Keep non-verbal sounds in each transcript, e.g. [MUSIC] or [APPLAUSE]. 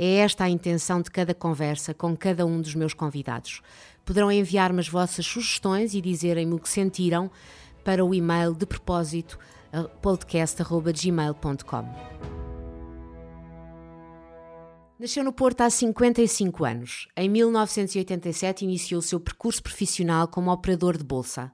É esta a intenção de cada conversa com cada um dos meus convidados. Poderão enviar-me as vossas sugestões e dizerem-me o que sentiram para o e-mail de propósito podcast.gmail.com. Nasceu no Porto há 55 anos. Em 1987 iniciou o seu percurso profissional como operador de bolsa.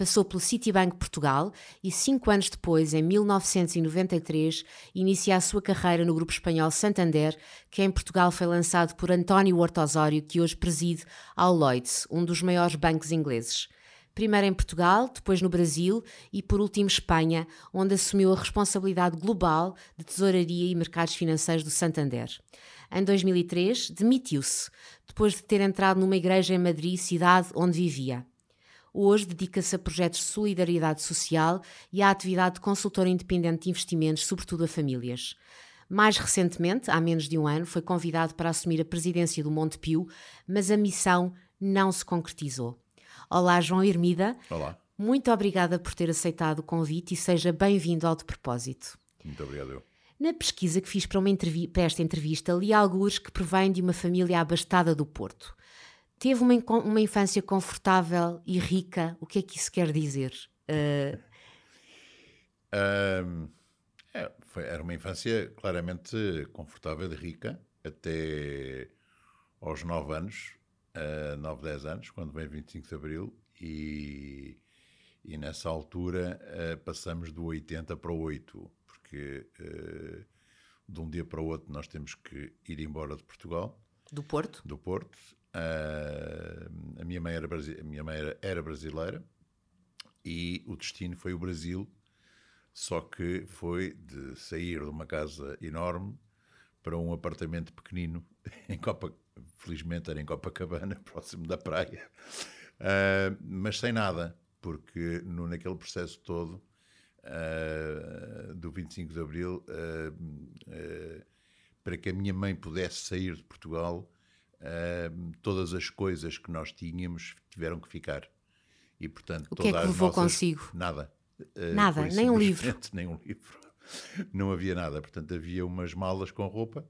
Passou pelo Citibank Portugal e, cinco anos depois, em 1993, inicia a sua carreira no grupo espanhol Santander, que em Portugal foi lançado por António Horta Osório, que hoje preside ao Lloyds, um dos maiores bancos ingleses. Primeiro em Portugal, depois no Brasil e, por último, Espanha, onde assumiu a responsabilidade global de tesouraria e mercados financeiros do Santander. Em 2003, demitiu-se, depois de ter entrado numa igreja em Madrid, cidade onde vivia. Hoje dedica-se a projetos de solidariedade social e à atividade de consultor independente de investimentos, sobretudo a famílias. Mais recentemente, há menos de um ano, foi convidado para assumir a presidência do Montepio, mas a missão não se concretizou. Olá, João Hermida. Olá. Muito obrigada por ter aceitado o convite e seja bem-vindo ao De Propósito. Muito obrigado. Na pesquisa que fiz para, para esta entrevista, li alguns que provém de uma família abastada do Porto. Teve uma, uma infância confortável e rica. O que é que isso quer dizer? [LAUGHS] Uh... Um, é, foi, era uma infância claramente confortável e rica, até aos 9 anos, uh, 9, 10 anos, quando vem 25 de Abril, e, e nessa altura uh, passamos do 80 para o 8, porque uh, de um dia para o outro nós temos que ir embora de Portugal. Do Porto? Do Porto, Uh, a, minha mãe era, a minha mãe era, era, brasileira e o destino foi o Brasil, só que foi de sair de uma casa enorme para um apartamento pequenino [LAUGHS] em Copa, felizmente era em Copacabana, [LAUGHS] próximo da praia, uh, mas sem nada, porque no, naquele processo todo uh, do 25 de Abril, para que a minha mãe pudesse sair de Portugal, uh, todas as coisas que nós tínhamos tiveram que ficar. E, portanto, o que é que levou nossas... consigo? Nada. Uh, nada, nem um livro. [LAUGHS] Nem um livro. Não havia nada. Portanto, havia umas malas com roupa,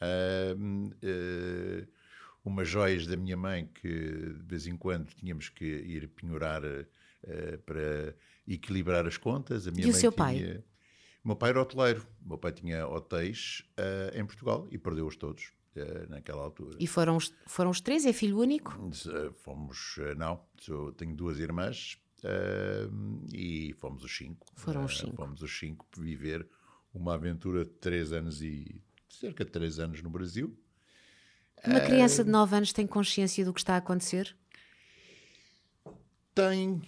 uh, umas joias da minha mãe que de vez em quando tínhamos que ir penhorar para equilibrar as contas. A minha e o seu tinha... pai? O meu pai era hoteleiro. O meu pai tinha hotéis uh, em Portugal e perdeu-os todos. Eh, naquela altura. E foram os, foram os três? É filho único? Eh, fomos, eh, não, tenho duas irmãs e fomos os cinco. Foram os cinco. Fomos os cinco viver uma aventura de três anos e cerca de três anos no Brasil. Uma criança de nove anos tem consciência do que está a acontecer? Tem,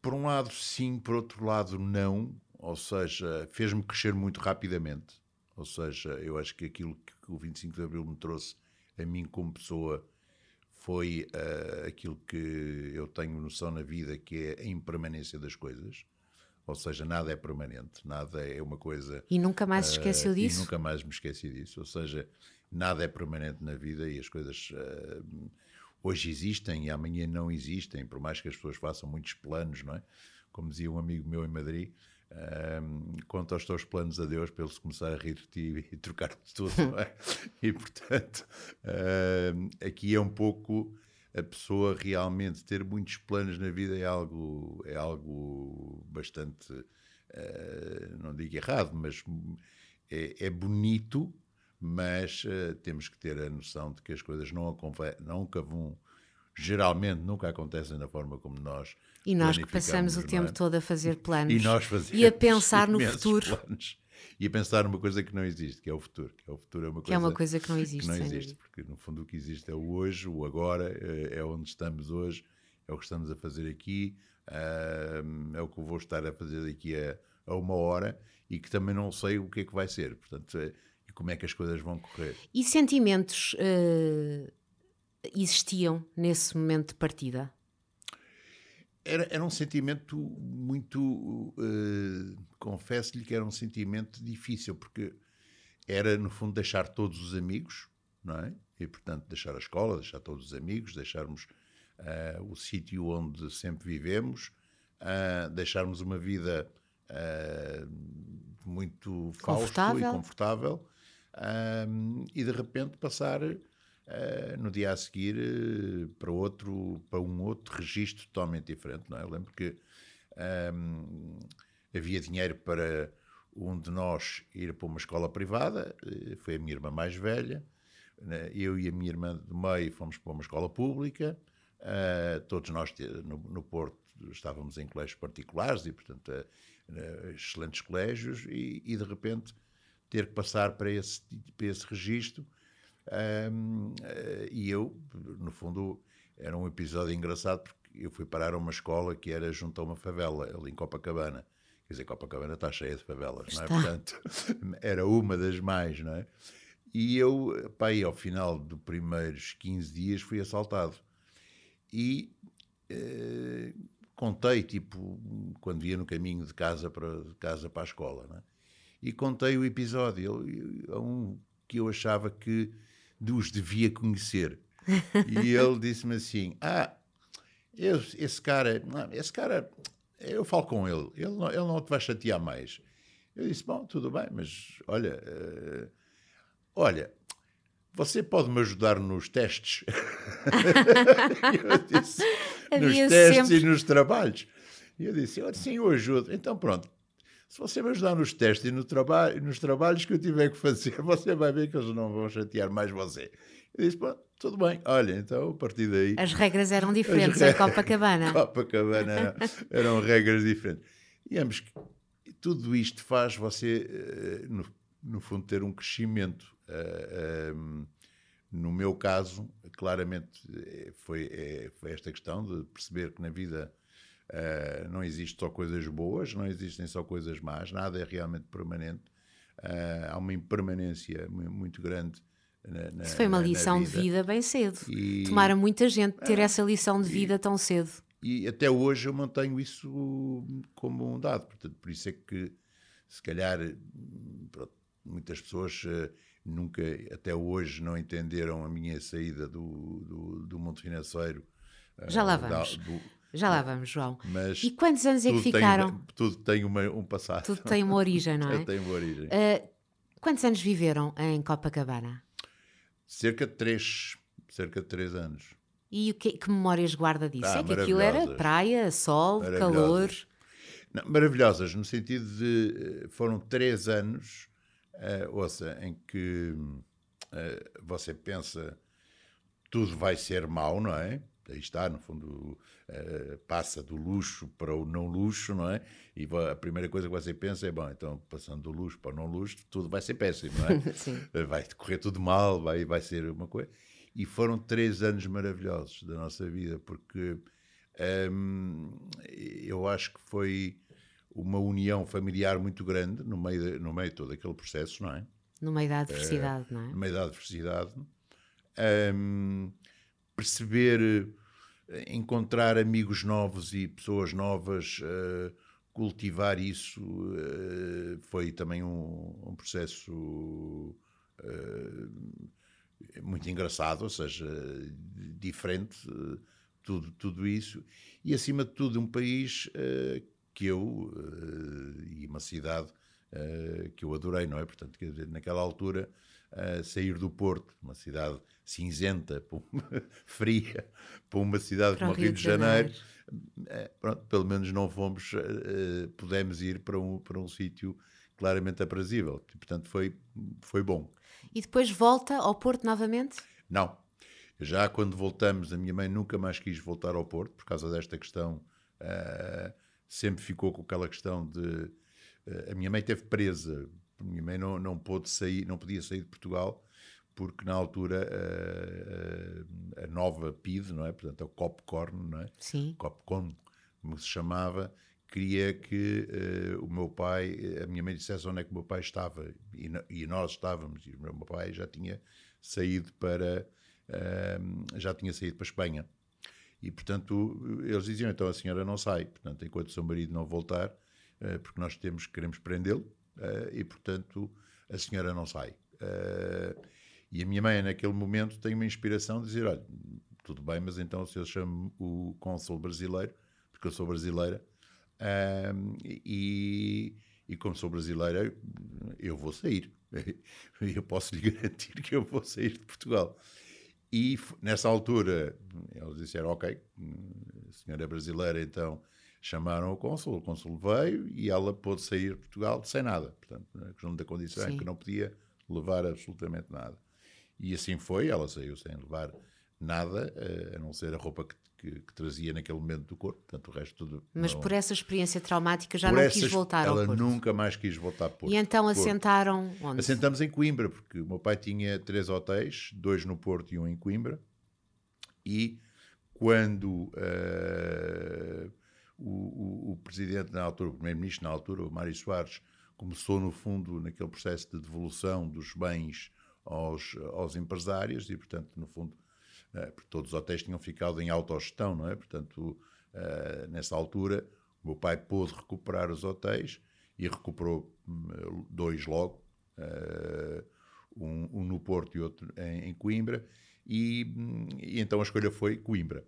por um lado sim, por outro lado não. Ou seja, fez-me crescer muito rapidamente. Ou seja, eu acho que aquilo que o 25 de Abril me trouxe a mim como pessoa foi uh, aquilo que eu tenho noção na vida, que é a impermanência das coisas. Ou seja, nada é permanente, nada é uma coisa. E nunca mais se esqueceu uh, disso? E nunca mais me esqueci disso. Ou seja, nada é permanente na vida e as coisas uh, hoje existem e amanhã não existem, por mais que as pessoas façam muitos planos, não é? Como dizia um amigo meu em Madrid, um, conta os teus planos a Deus para ele começar a rir de ti e trocar de tudo. [LAUGHS] É? e portanto, um, aqui é um pouco a pessoa realmente ter muitos planos na vida é algo, é algo bastante, uh, não digo errado, mas é, é bonito, mas uh, temos que ter a noção de que as coisas não, nunca vão geralmente nunca acontecem da forma como nós E nós que passamos o tempo é? todo a fazer planos e, nós e a pensar no futuro. Planos, e a pensar numa coisa que não existe, que é o futuro. Que é, o futuro é, uma que é uma coisa que não existe. Que não existe, porque no fundo o que existe é o hoje, o agora, é, é onde estamos hoje, é o que estamos a fazer aqui, é o que eu vou estar a fazer daqui a, a uma hora e que também não sei o que é que vai ser. Portanto, é, e como é que as coisas vão correr. E sentimentos uh, existiam nesse momento de partida? Era, era um sentimento muito. Uh, Confesso-lhe que era um sentimento difícil, porque era, no fundo, deixar todos os amigos, não é? E, portanto, deixar a escola, deixar todos os amigos, deixarmos uh, o sítio onde sempre vivemos, uh, deixarmos uma vida muito fausta e confortável, e de repente passar Uh, no dia a seguir uh, para outro para um outro registro totalmente diferente não é? eu lembro que um, havia dinheiro para um de nós ir para uma escola privada uh, foi a minha irmã mais velha né? eu e a minha irmã do meio fomos para uma escola pública todos nós no, no, Porto estávamos em colégios particulares e portanto excelentes colégios e, e, de repente ter que passar para esse para esse registro um, eh, e eu, no fundo, era um episódio engraçado porque eu fui parar a uma escola que era junto a uma favela, ali em Copacabana. Quer dizer, Copacabana está cheia de favelas, está. não é? Portanto, [LAUGHS] era uma das mais, não é? E eu, pá, aí, ao final dos primeiros 15 dias, fui assaltado. E eh, contei, tipo, quando ia no caminho de casa para, de casa para a escola, não é? E contei o episódio a um que eu achava que os devia conhecer. e [LAUGHS] ele disse-me assim: Ah, eu, esse cara, esse cara, eu falo com ele, ele não, ele não te vai chatear mais. Eu disse: Bom, tudo bem, mas olha, uh, olha, você pode me ajudar nos testes? [LAUGHS] eu disse: [LAUGHS] Nos testes sempre... e nos trabalhos. E eu disse: Sim, eu ajudo. Então pronto, se você me ajudar nos testes e no traba nos trabalhos que eu tiver que fazer, [LAUGHS] você vai ver que eles não vão chatear mais você. Eu disse, pronto, tudo bem. Olha, então, a partir daí... As regras eram diferentes em Copacabana. [LAUGHS] Copacabana eram regras diferentes. E ambos, tudo isto faz você, eh, no, no fundo, ter um crescimento. Eh, ehm, no meu caso, claramente, eh, foi, foi esta questão de perceber que na vida Uh, não existem só coisas boas, não existem só coisas más, nada é realmente permanente. Uh, há uma impermanência muito grande. Na, na, Isso foi uma lição vida. de vida bem cedo. E... Tomara muita gente ter é, essa lição de vida e, tão cedo. E até hoje eu mantenho isso como um dado. Portanto, por isso é que, se calhar, pronto, muitas pessoas uh, nunca, até hoje, não entenderam a minha saída do, do, do mundo financeiro. Já lá vamos. Da, do, já lá vamos, João. Mas e quantos anos é que ficaram? Tem, tudo tem uma, um passado. Tudo tem uma origem, não [LAUGHS] é? tem uma origem. Uh, quantos anos viveram em Copacabana? Cerca de três, cerca de três anos. E o que, que memórias guarda disso? Ah, é que aquilo era praia, sol, calor. Não, maravilhosas, no sentido de eh, foram três anos, uh, ouça, em que uh, você pensa tudo vai ser mau, não é? Aí está, no fundo, uh, passa do luxo para o não luxo, não é? E a primeira coisa que você pensa é, bom, então passando do luxo para o não luxo, tudo vai ser péssimo, não é? [LAUGHS] Eh, vai correr tudo mal, vai, vai ser uma coisa. E foram três anos maravilhosos da nossa vida, porque um, ehm, eu acho que foi uma união familiar muito grande no meio, de, no meio de todo aquele processo, não é? No meio da adversidade, uh, não é? No meio da adversidade. Um, perceber, eh, encontrar amigos novos e pessoas novas, uh, cultivar isso uh, foi também um, um processo muito engraçado, ou seja, diferente, tudo, tudo isso. E acima de tudo, um país que eu, e uma cidade que eu adorei, não é? Portanto, naquela altura a sair do Porto, uma cidade cinzenta, [LAUGHS] fria, para uma cidade para como o Rio de Janeiro. Janeiro. É, pronto, pelo menos não fomos, uh, pudemos ir para um, para um sítio claramente aprazível. E, portanto, foi, foi bom. E depois volta ao Porto novamente? Não. Já quando voltamos, a minha mãe nunca mais quis voltar ao Porto, por causa desta questão. Uh, sempre ficou com aquela questão de. Uh, a minha mãe esteve presa minha mãe não, não pôde sair, não podia sair de Portugal porque na altura a, a, a nova PID, não é? Portanto, o Copcorn, não é? Sim. Copcorn, como se chamava, queria que uh, o meu pai, a minha mãe dissesse onde é que o meu pai estava e, e nós estávamos, e o meu pai já tinha saído para uh, já tinha saído para a Espanha. E, portanto, eles diziam, então a senhora não sai. Portanto, enquanto o seu marido não voltar, uh, porque nós temos, queremos prendê-lo, uh, e, portanto, a senhora não sai. e a minha mãe, naquele momento, tem uma inspiração de dizer, olha, tudo bem, mas então se eu chamo o cônsul brasileiro, porque eu sou brasileira, e, e como sou brasileira, eu vou sair. [LAUGHS] Eu posso lhe garantir que eu vou sair de Portugal. E nessa altura, eles disseram: Ok, a senhora é brasileira, então chamaram o cônsul. O cônsul veio e ela pôde sair de Portugal sem nada. Portanto, junto da condição é que não podia levar absolutamente nada. E assim foi, ela saiu sem levar nada, eh, a não ser a roupa que que, que, trazia naquele momento do corpo, portanto o resto tudo. Mas não... por essa experiência traumática já não essas, quis voltar ela ao Porto? nunca mais quis voltar ao Porto. E então assentaram onde? Assentamos em Coimbra, porque o meu pai tinha três hotéis, dois no Porto e um em Coimbra, e quando uh, o, o, o, presidente na altura, o primeiro-ministro na altura, o Mário Soares, começou no fundo naquele processo de devolução dos bens aos, aos empresários e, portanto, no fundo é, porque todos os hotéis tinham ficado em autogestão, não é? Portanto, uh, nessa altura, o meu pai pôde recuperar os hotéis e recuperou um, dois logo, uh, um, um, no Porto e outro em, em Coimbra, e, e, então a escolha foi Coimbra.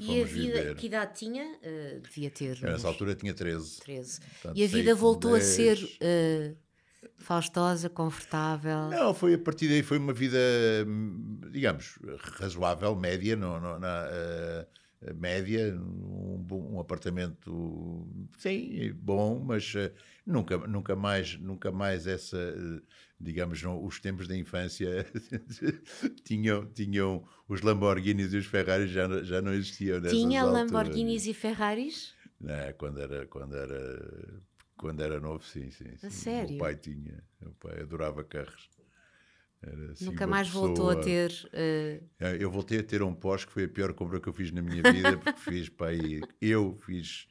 E, e a vida, viver. que idade tinha? Uh, devia ter. Nessa altura tinha 13. 13. Portanto, e a vida voltou 10. a ser uh, faustosa, confortável? Não, foi a partir daí foi uma vida, digamos, razoável, média, na uh, média, um, um, apartamento, sim, bom, mas nunca, nunca mais, nunca mais essa, digamos, não, os tempos da infância [LAUGHS] tinham, tinham os Lamborghinis e os Ferraris já, já não existiam. Tinha Lamborghinis e Ferraris? Não, quando era, quando era quando era novo, sim, sim. sim. A sério? O pai tinha, o pai adorava carros. Assim Nunca mais pessoa... voltou a ter. Uh... Eu voltei a ter um Porsche que foi a pior compra que eu fiz na minha vida, porque fiz pai, eu fiz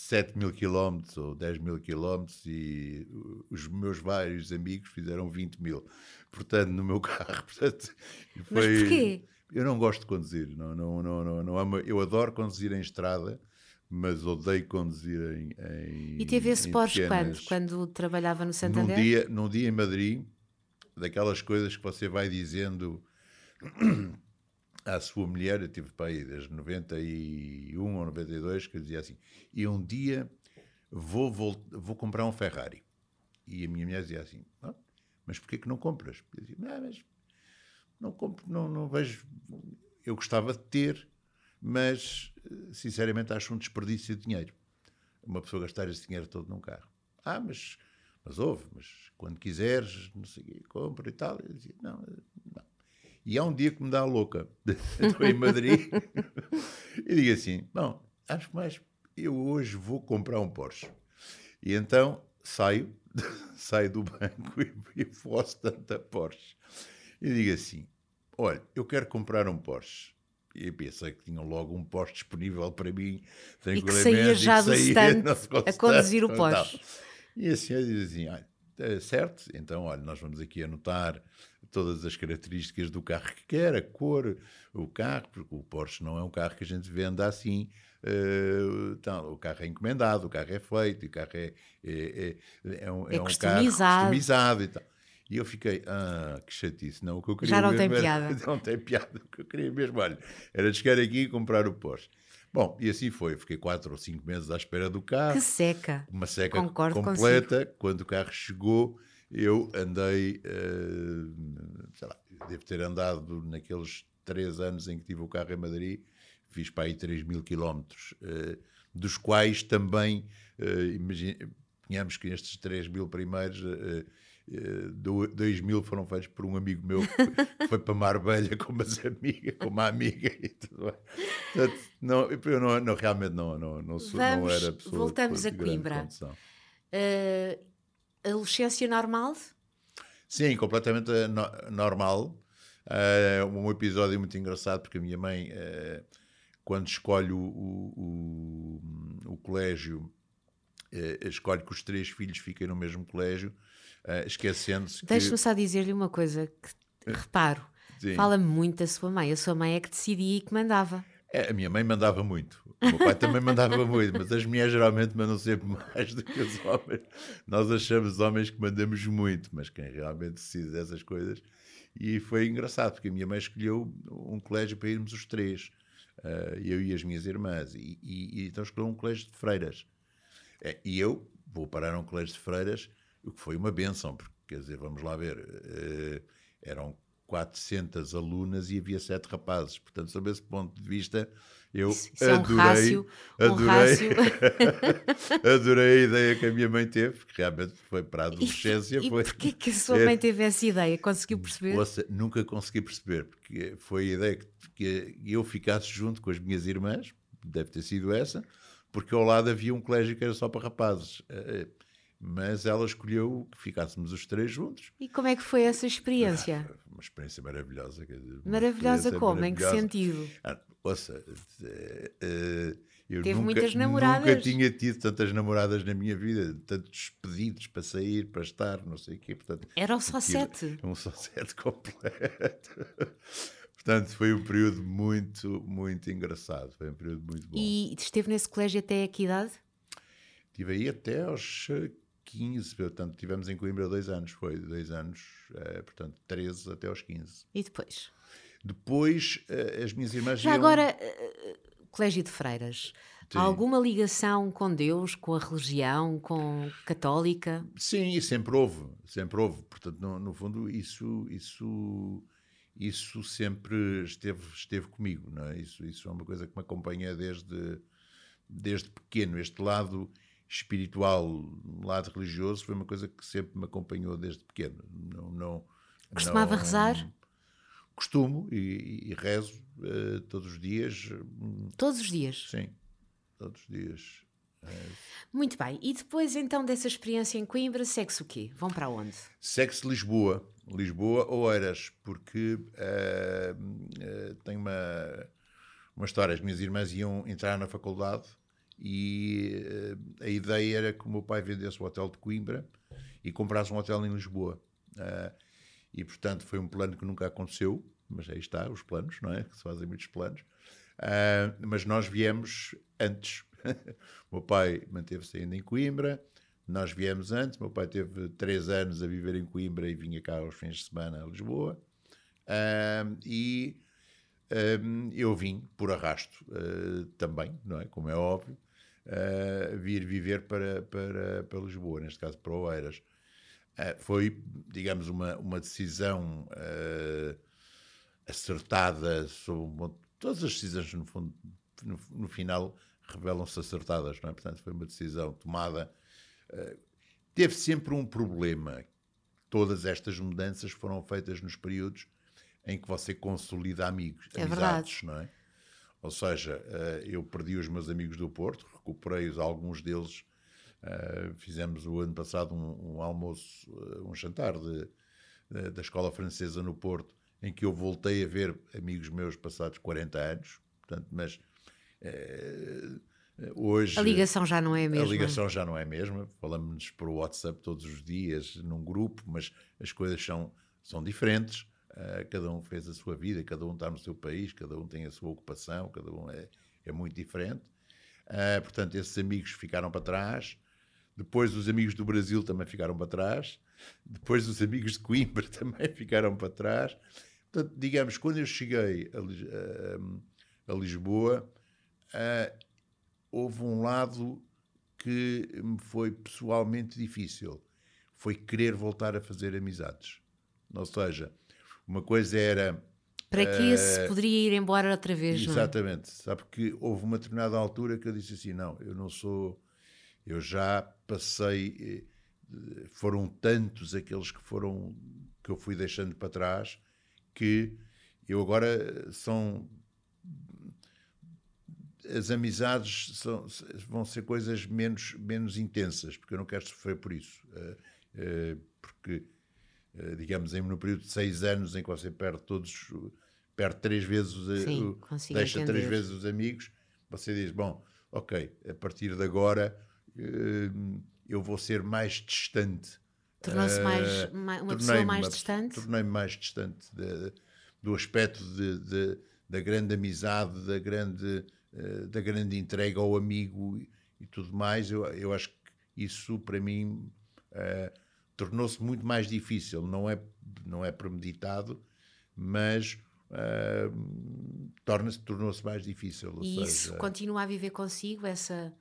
7 mil quilómetros ou 10 mil quilómetros e os meus vários amigos fizeram 20 mil. Portanto, no meu [LAUGHS] carro. Portanto, foi... Mas porquê? Eu não gosto de conduzir, não, não, não, não, não amo, eu adoro conduzir em estrada, mas odeio conduzir em. em e teve esse Porsche pequenas... quando? Quando trabalhava no Santander? Num dia, num dia em Madrid, daquelas coisas que você vai dizendo [CLEARS THROAT] à sua mulher, eu tive para aí desde 91 ou 92, que dizia assim: e um dia vou, vou, vou comprar um Ferrari. E a minha mulher dizia assim: ah, mas porquê que não compras? Eu dizia: não, mas não compro, não, não vejo. Eu gostava de ter mas sinceramente acho um desperdício de dinheiro. Uma pessoa gastar esse dinheiro todo num carro. Ah, mas, mas houve, mas quando quiseres, não sei compra e tal. Eu dizia, não. E há um dia que me dá a louca. [LAUGHS] Estou em Madrid e digo assim: bom, acho mais, eu hoje vou comprar um Porsche. E então saio, [LAUGHS] saio do banco e, [LAUGHS] e posso tanta Porsche. E digo assim: olha, eu quero comprar um Porsche e pensei que tinham logo um posto disponível para mim, e que saía já do stand a conduzir o poste. E a senhora diz assim, ah, certo, então olha, nós vamos aqui anotar todas as características do carro que quer, a cor, o carro, porque o Porsche não é um carro que a gente venda assim, uh, então, o carro é encomendado, o carro é feito, o carro é, é, é, é um, é, é um carro customizado e tal. E eu fiquei, ah, que chatice. Não, o que eu queria Já não tem era, piada. [LAUGHS] Não tem piada. O que eu queria mesmo, olha, era chegar aqui e comprar o Porsche. Bom, e assim foi. Fiquei quatro ou cinco meses à espera do carro. Que seca. Uma seca Concordo completa. Consigo. Quando o carro chegou, eu andei, uh, sei lá, devo ter andado naqueles três anos em que tive o carro em Madrid, fiz para aí 3 mil quilómetros, uh, dos quais também, uh, imaginemos que estes 3 mil primeiros 2000 foram feitos por um amigo meu que foi para Marbella com umas amigas, com uma amiga e tudo Portanto, não, eu não, não, realmente não, não, não, sou, Vamos, não era pessoa Voltamos a Coimbra. Uh, adolescência normal? Sim, completamente no, normal. Uh, um episódio muito engraçado porque a minha mãe, uh, quando escolhe o, o, o, o colégio, escolhe que os três filhos fiquem no mesmo colégio uh, esquecendo-se Deixe-me só dizer-lhe uma coisa que reparo. Fala-me muito da sua mãe. A sua mãe é que decidia e que mandava. É, a minha mãe mandava muito. O meu pai também mandava muito, mas as mulheres geralmente mandam sempre mais do que os homens. Nós achamos homens que mandamos muito, mas quem realmente decide dessas coisas. E foi engraçado, porque a minha mãe escolheu um colégio para irmos os três, uh, eu e as minhas irmãs, e, e, e então escolheu um colégio de freiras. É, e eu vou parar a um colégio de freiras, o que foi uma benção, porque, quer dizer, vamos lá ver, uh, eram 400 alunas e havia sete rapazes. Portanto, sob esse ponto de vista, eu Isso é um adorei, rácio, um adorei, rácio. [LAUGHS] adorei a ideia que a minha mãe teve, porque realmente foi para a adolescência. E foi, porquê que a sua é- [LAUGHS] mãe teve essa ideia? Conseguiu perceber? Ouça, nunca consegui perceber, porque foi a ideia que, que eu ficasse junto com as minhas irmãs, deve ter sido essa, porque ao lado havia um colégio que era só para rapazes. Mas ela escolheu que ficássemos os três juntos. E como é que foi essa experiência? Uma experiência maravilhosa. quer dizer, Maravilhosa como? Em que maravilhosa. sentido? Ah, ouça, eh, eh, eu Teve nunca, muitas nunca namoradas? tinha tido tantas namoradas na minha vida, tantos pedidos para sair, para estar, não sei o quê. Portanto, Eram só aquilo- sete. Um só sete [LAUGHS] completo. Portanto, foi um período muito, muito engraçado. Foi um período muito bom. E esteve nesse colégio até a que idade? Estive aí até aos 15, portanto, tivemos em Coimbra dois anos, foi dois anos, eh, portanto, 13 até aos 15. E depois? Depois, eh, as minhas irmãs Já iam- agora, eh, colégio de freiras. Sim. Alguma ligação com Deus, com a religião, com católica? Sim, e sempre houve, sempre houve. Portanto, no, no fundo, isso, isso, isso sempre esteve, esteve comigo, não é? Isso, isso é uma coisa que me acompanha desde, desde pequeno. Este lado espiritual, lado religioso, foi uma coisa que sempre me acompanhou desde pequeno. Não, não, Costumava não- rezar? Costumo e, e rezo eh, todos os dias. Todos os dias. Sim, todos os dias. Muito bem. E depois, então, dessa experiência em Coimbra, segue-se o quê? Vão para onde? Segue-se Lisboa, Lisboa ou Eiras, porque eh, eh, tem uma, uma história. As minhas irmãs iam entrar na faculdade e eh, a ideia era que o meu pai vendesse o hotel de Coimbra e comprasse um hotel em Lisboa. Eh, e, portanto, foi um plano que nunca aconteceu, mas aí está, os planos, não é? Que se fazem muitos planos. Ah, mas nós viemos antes. [LAUGHS] o meu pai manteve-se ainda em Coimbra, nós viemos antes. O meu pai teve três anos a viver em Coimbra e vinha cá aos fins de semana a Lisboa. Ah, e eu vim por arrasto ah, também, não é? Como é óbvio, ah, vir viver para, para, para Lisboa, neste caso para Oeiras. Ah, foi, digamos, uma, uma decisão ah, acertada sobre um todas as decisões no fundo no, no final revelam-se acertadas não é? Portanto foi uma decisão tomada. Teve sempre um problema. Todas estas mudanças foram feitas nos períodos em que você consolida amigos É amizades não é ou seja eh, eu perdi os meus amigos do Porto recuperei-os alguns deles eh, fizemos o ano passado um, um almoço eh, um jantar de, de- da escola francesa no Porto em que eu voltei a ver amigos meus passados 40 anos, portanto, mas hoje A ligação já não é a mesma. a ligação já não é a mesma, falamos por WhatsApp todos os dias num grupo, mas as coisas são, são diferentes, eh, cada um fez a sua vida, cada um está no seu país, cada um tem a sua ocupação, cada um é, é muito diferente. Eh, portanto, esses amigos ficaram para trás, depois os amigos do Brasil também ficaram para trás, depois os amigos de Coimbra [LAUGHS] também ficaram para trás. Portanto, digamos, quando eu cheguei a, a- a Lisboa, ah, houve um lado que me foi pessoalmente difícil. Foi querer voltar a fazer amizades. Ou seja, uma coisa era Para que se poderia ir embora outra vez, é? Exatamente. Sabe que houve uma determinada altura que eu disse assim: não, eu não sou. Eu já passei. eh, Foram tantos aqueles que foram. que eu fui deixando para trás que eu agora são. As amizades são- vão ser coisas menos, menos intensas, porque eu não quero sofrer por isso. Eh, eh, Porque, eh, digamos, em no período de seis anos em que você perde todos, perde três vezes, os- Sim, o- deixa três entender. vezes os amigos, você diz, bom, ok, a partir de agora eh, eu vou ser mais distante. Tornou-se Eh, mais- ma- uma pessoa mais distante? Tornei-me mais distante de- do aspecto de, de, da grande amizade, da grande, da grande entrega ao amigo e, e, tudo mais, eu, eu acho que isso para mim uh, tornou-se muito mais difícil. Não é, não é premeditado, mas uh, torna-se tornou-se mais difícil. E seja, isso continua a viver consigo essa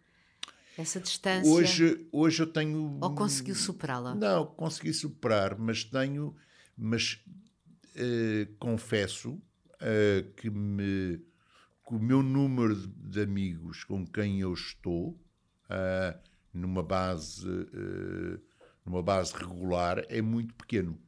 essa distância? Hoje, hoje eu tenho. Ou conseguiu superá-la? Não, consegui superar, mas tenho. Mas uh, confesso uh, que, me, que o meu número de amigos com quem eu estou, uh, numa base. Numa base regular é muito pequeno.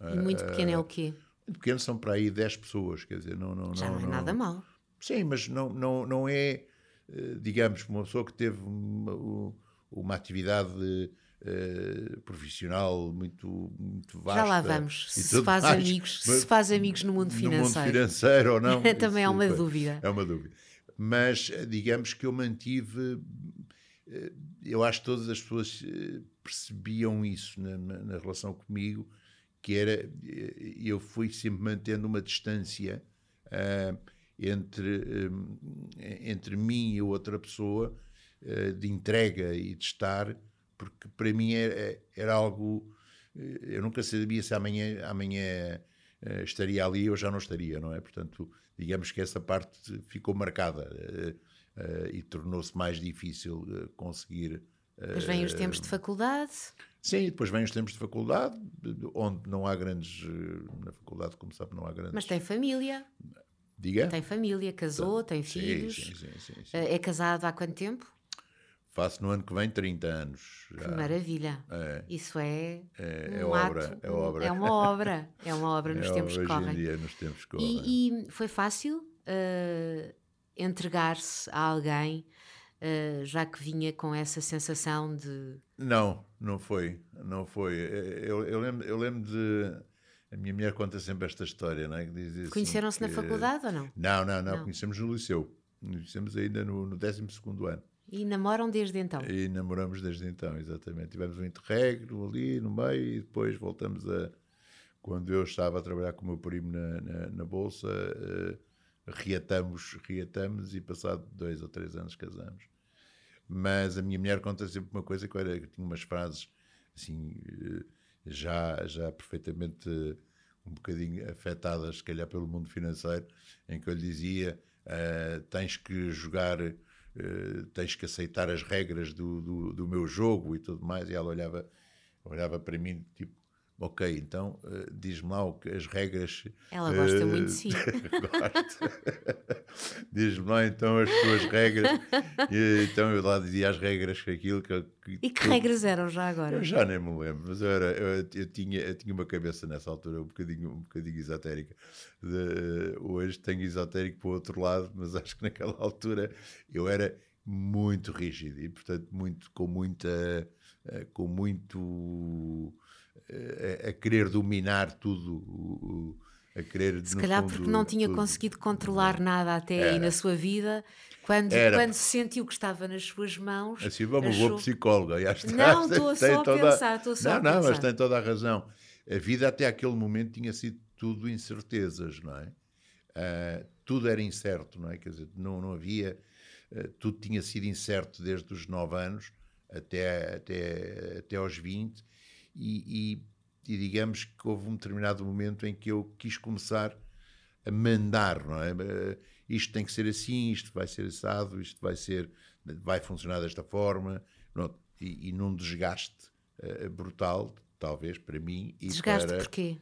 E muito pequeno é o quê? Muito pequeno são para aí 10 pessoas, quer dizer, não, não, Já não, não é nada mal. Sim, mas não, não, não é eh, digamos, uma pessoa que teve uma, uma atividade uh, profissional muito, muito vasta. Já lá vamos, se faz, mais, amigos, se faz amigos no mundo financeiro. No mundo financeiro ou não. [LAUGHS] Também é uma dúvida. É uma dúvida. Mas digamos que eu mantive. Eh, eu acho que todas as pessoas percebiam isso na, na relação comigo, que era. Eu fui sempre mantendo uma distância. Uh, entre, hum, entre mim e outra pessoa eh, de entrega e de estar, porque para mim era, era algo. Eh, eu nunca sabia se amanhã, amanhã eh, estaria ali ou já não estaria, não é? Portanto, digamos que essa parte ficou marcada e tornou-se mais difícil conseguir. Depois vêm os tempos de faculdade. Sim, depois vêm os tempos de faculdade, onde não há grandes. Na faculdade, como sabe, não há grandes. Mas tem família. Diga? Tem família, casou, tem sim, filhos. Sim, sim, sim, é casado há quanto tempo? Faço no ano que vem 30 anos. Já. Que maravilha. É. Isso é. É, é um obra, ato, é obra. É uma obra. É uma obra [LAUGHS] nos é tempos que correm. Dia, nos tempos que correm. E, e foi fácil uh, entregar-se a alguém, uh, já que vinha com essa sensação de. Não, não foi. Não foi. Eu, eu, lembro, eu lembro de a minha mulher conta sempre esta história, não é? Conheceram-se na faculdade ou não? Não, não, não, não. Conhecemos no liceu. Conhecemos ainda no, no 12 ano. E namoram desde então? E namoramos desde então, exatamente. Tivemos um interregno ali no meio e depois voltamos a. Quando eu estava a trabalhar com o meu primo na, na, na Bolsa, uh, reatamos, reatamos e passado dois ou três anos casamos. Mas a minha mulher conta sempre uma coisa que, era, tinha umas frases assim. Uh, já, já perfeitamente um bocadinho afetadas, se calhar, pelo mundo financeiro, em que eu lhe dizia: uh, tens que jogar, uh, tens que aceitar as regras do, do, do, meu jogo e tudo mais. E ela olhava, olhava para mim, tipo, Ok, então uh, diz-me lá o que, as regras. Ela gosta uh, muito de si. [LAUGHS] [LAUGHS] diz-me lá então as tuas regras. e, então eu lá dizia as regras que aquilo que. que e que regras eram já agora? Eu já nem me lembro, mas eu, era, eu, eu, tinha, eu tinha uma cabeça nessa altura um bocadinho, um bocadinho esotérica. De, hoje tenho esotérico para o outro lado, mas [LAUGHS] acho que naquela altura eu era muito rígido e, portanto, muito, com muita. Eh, com muito a, a querer dominar tudo, a querer. Se calhar fundo, porque não tinha tudo. conseguido controlar nada até Era. aí na sua vida. Quando, quando sentiu que estava nas suas mãos. Assim, vamos, achou... vou psicóloga. Já está, não, [LAUGHS] estou só a toda... pensar. Estou só não, a não, pensar. mas tem toda a razão. A vida até aquele momento tinha sido tudo incertezas, não é? Uh, tudo era incerto, não é? Quer dizer, não, não havia. Uh, tudo tinha sido incerto desde os 9 anos até, até, até aos 20 e, e, e, digamos que houve um determinado momento em que eu quis começar a mandar, não é? Eh, isto tem que ser assim, isto vai ser assado, isto vai ser, vai funcionar desta forma, não, e, e num desgaste uh, brutal, talvez para mim. E desgaste para... porquê?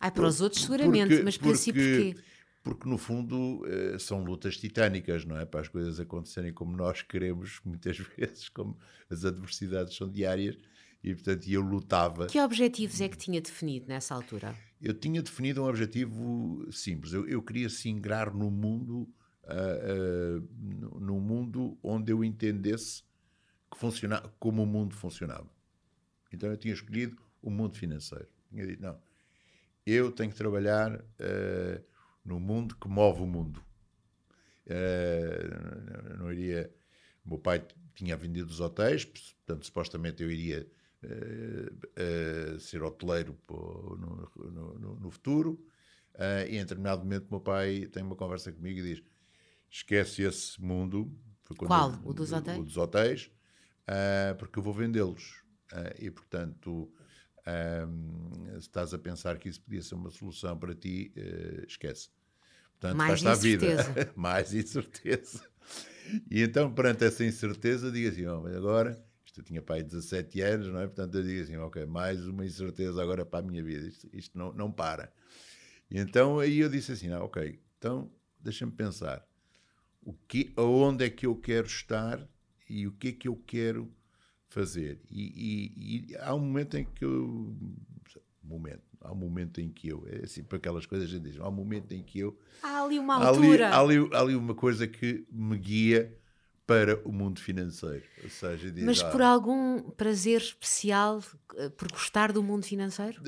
Ai, para os outros seguramente, porque, mas para porque, si porquê? Porque no fundo uh, são lutas titânicas, não é? Para as coisas acontecerem como nós queremos, [LAUGHS] muitas vezes, como as adversidades são diárias, e, portanto, eu lutava. Que objetivos é que tinha definido nessa altura? Eu tinha definido um objetivo simples. Eu, eu queria se ingrar no mundo, uh, uh, num mundo onde eu entendesse que funciona, como o mundo funcionava. Então eu tinha escolhido o mundo financeiro. Tinha dito, não, eu tenho que trabalhar uh, no mundo que move o mundo. Uh, não iria. O meu pai tinha vendido os hotéis, portanto, supostamente eu iria uh, ser hoteleiro no, no, no, futuro. Uh, e em determinado momento, meu pai tem uma conversa comigo e diz: esquece esse mundo. Qual? Eu, o dos hotéis? O, dos hotéis, uh, porque eu vou vendê-los. Uh, e, portanto, se estás a pensar que isso podia ser uma solução para ti, esquece. Portanto, Mais incerteza. vida. [LAUGHS] Mais incerteza. E então, perante essa incerteza, digo assim: oh, agora eu tinha pai 17 anos, não é? Portanto, eu digo assim, ok, mais uma incerteza agora para a minha vida, isto, isto não, não para. E então aí eu disse assim, ah, ok, então deixa-me pensar, o que, aonde é que eu quero estar e o que é que eu quero fazer. E, e, e há um momento em que eu, momento, há um momento em que eu, é assim, para aquelas coisas a gente diz, há um momento em que eu... Há ali uma altura. Há ali, há ali, há ali uma coisa que me guia para o mundo financeiro. Ou seja, diz, Mas por ah, algum prazer especial, eh, por gostar do mundo financeiro?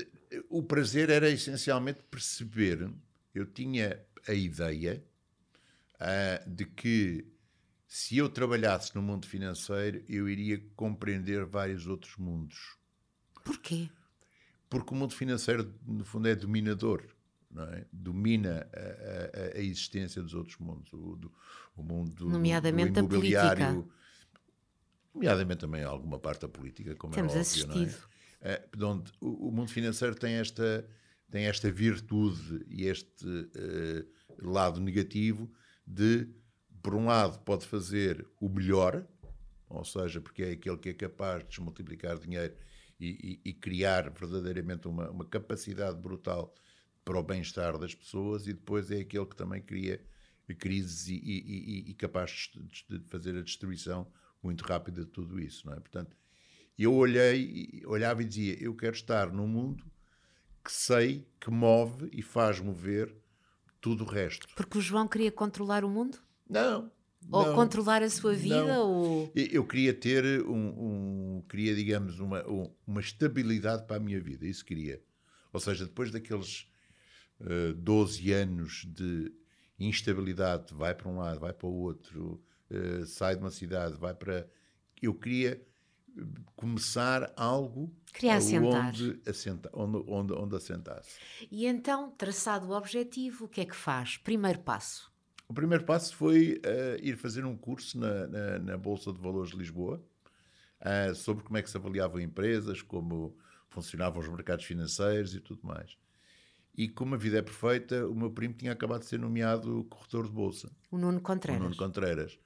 O prazer era essencialmente perceber. Eu tinha a ideia uh, de que se eu trabalhasse no mundo financeiro, eu iria compreender vários outros mundos. Porquê? Porque o mundo financeiro, no fundo, é dominador é? domina a, a, a, existência dos outros mundos, o, do, o mundo nomeadamente do imobiliário, a política. nomeadamente também alguma parte da política, como Temos é óbvio, assistido. não é? é onde o, o, mundo financeiro tem esta tem esta virtude e este uh, lado negativo de, por um lado, pode fazer o melhor, ou seja, porque é aquele que é capaz de desmultiplicar dinheiro e, e, e criar verdadeiramente uma, uma capacidade brutal para o bem-estar das pessoas e depois é aquele que também cria crises e, e, capaz de fazer a destruição muito rápida de tudo isso, não é? Portanto, eu olhei, olhava e dizia, eu quero estar num mundo que sei, que move e faz mover tudo o resto. Porque o João queria controlar o mundo? Não. Ou não, controlar a sua vida? Não. Ou... Eu queria ter um, um queria, digamos, uma, uma estabilidade para a minha vida, isso queria. Ou seja, depois daqueles uh, eh, 12 anos de instabilidade, vai para um lado, vai para o outro, uh, sai de uma cidade, vai para. Eu queria começar algo queria assentar. Onde, assenta, onde, onde, onde assentasse. E então, traçado o objetivo, o que é que faz? Primeiro passo. O primeiro passo foi uh, ir fazer um curso na, na, na, Bolsa de Valores de Lisboa uh, sobre como é que se avaliavam empresas, como funcionavam os mercados financeiros e tudo mais. E como a vida é perfeita, o meu primo tinha acabado de ser nomeado corretor de bolsa. O Nuno Contreras. O Nuno Contreras.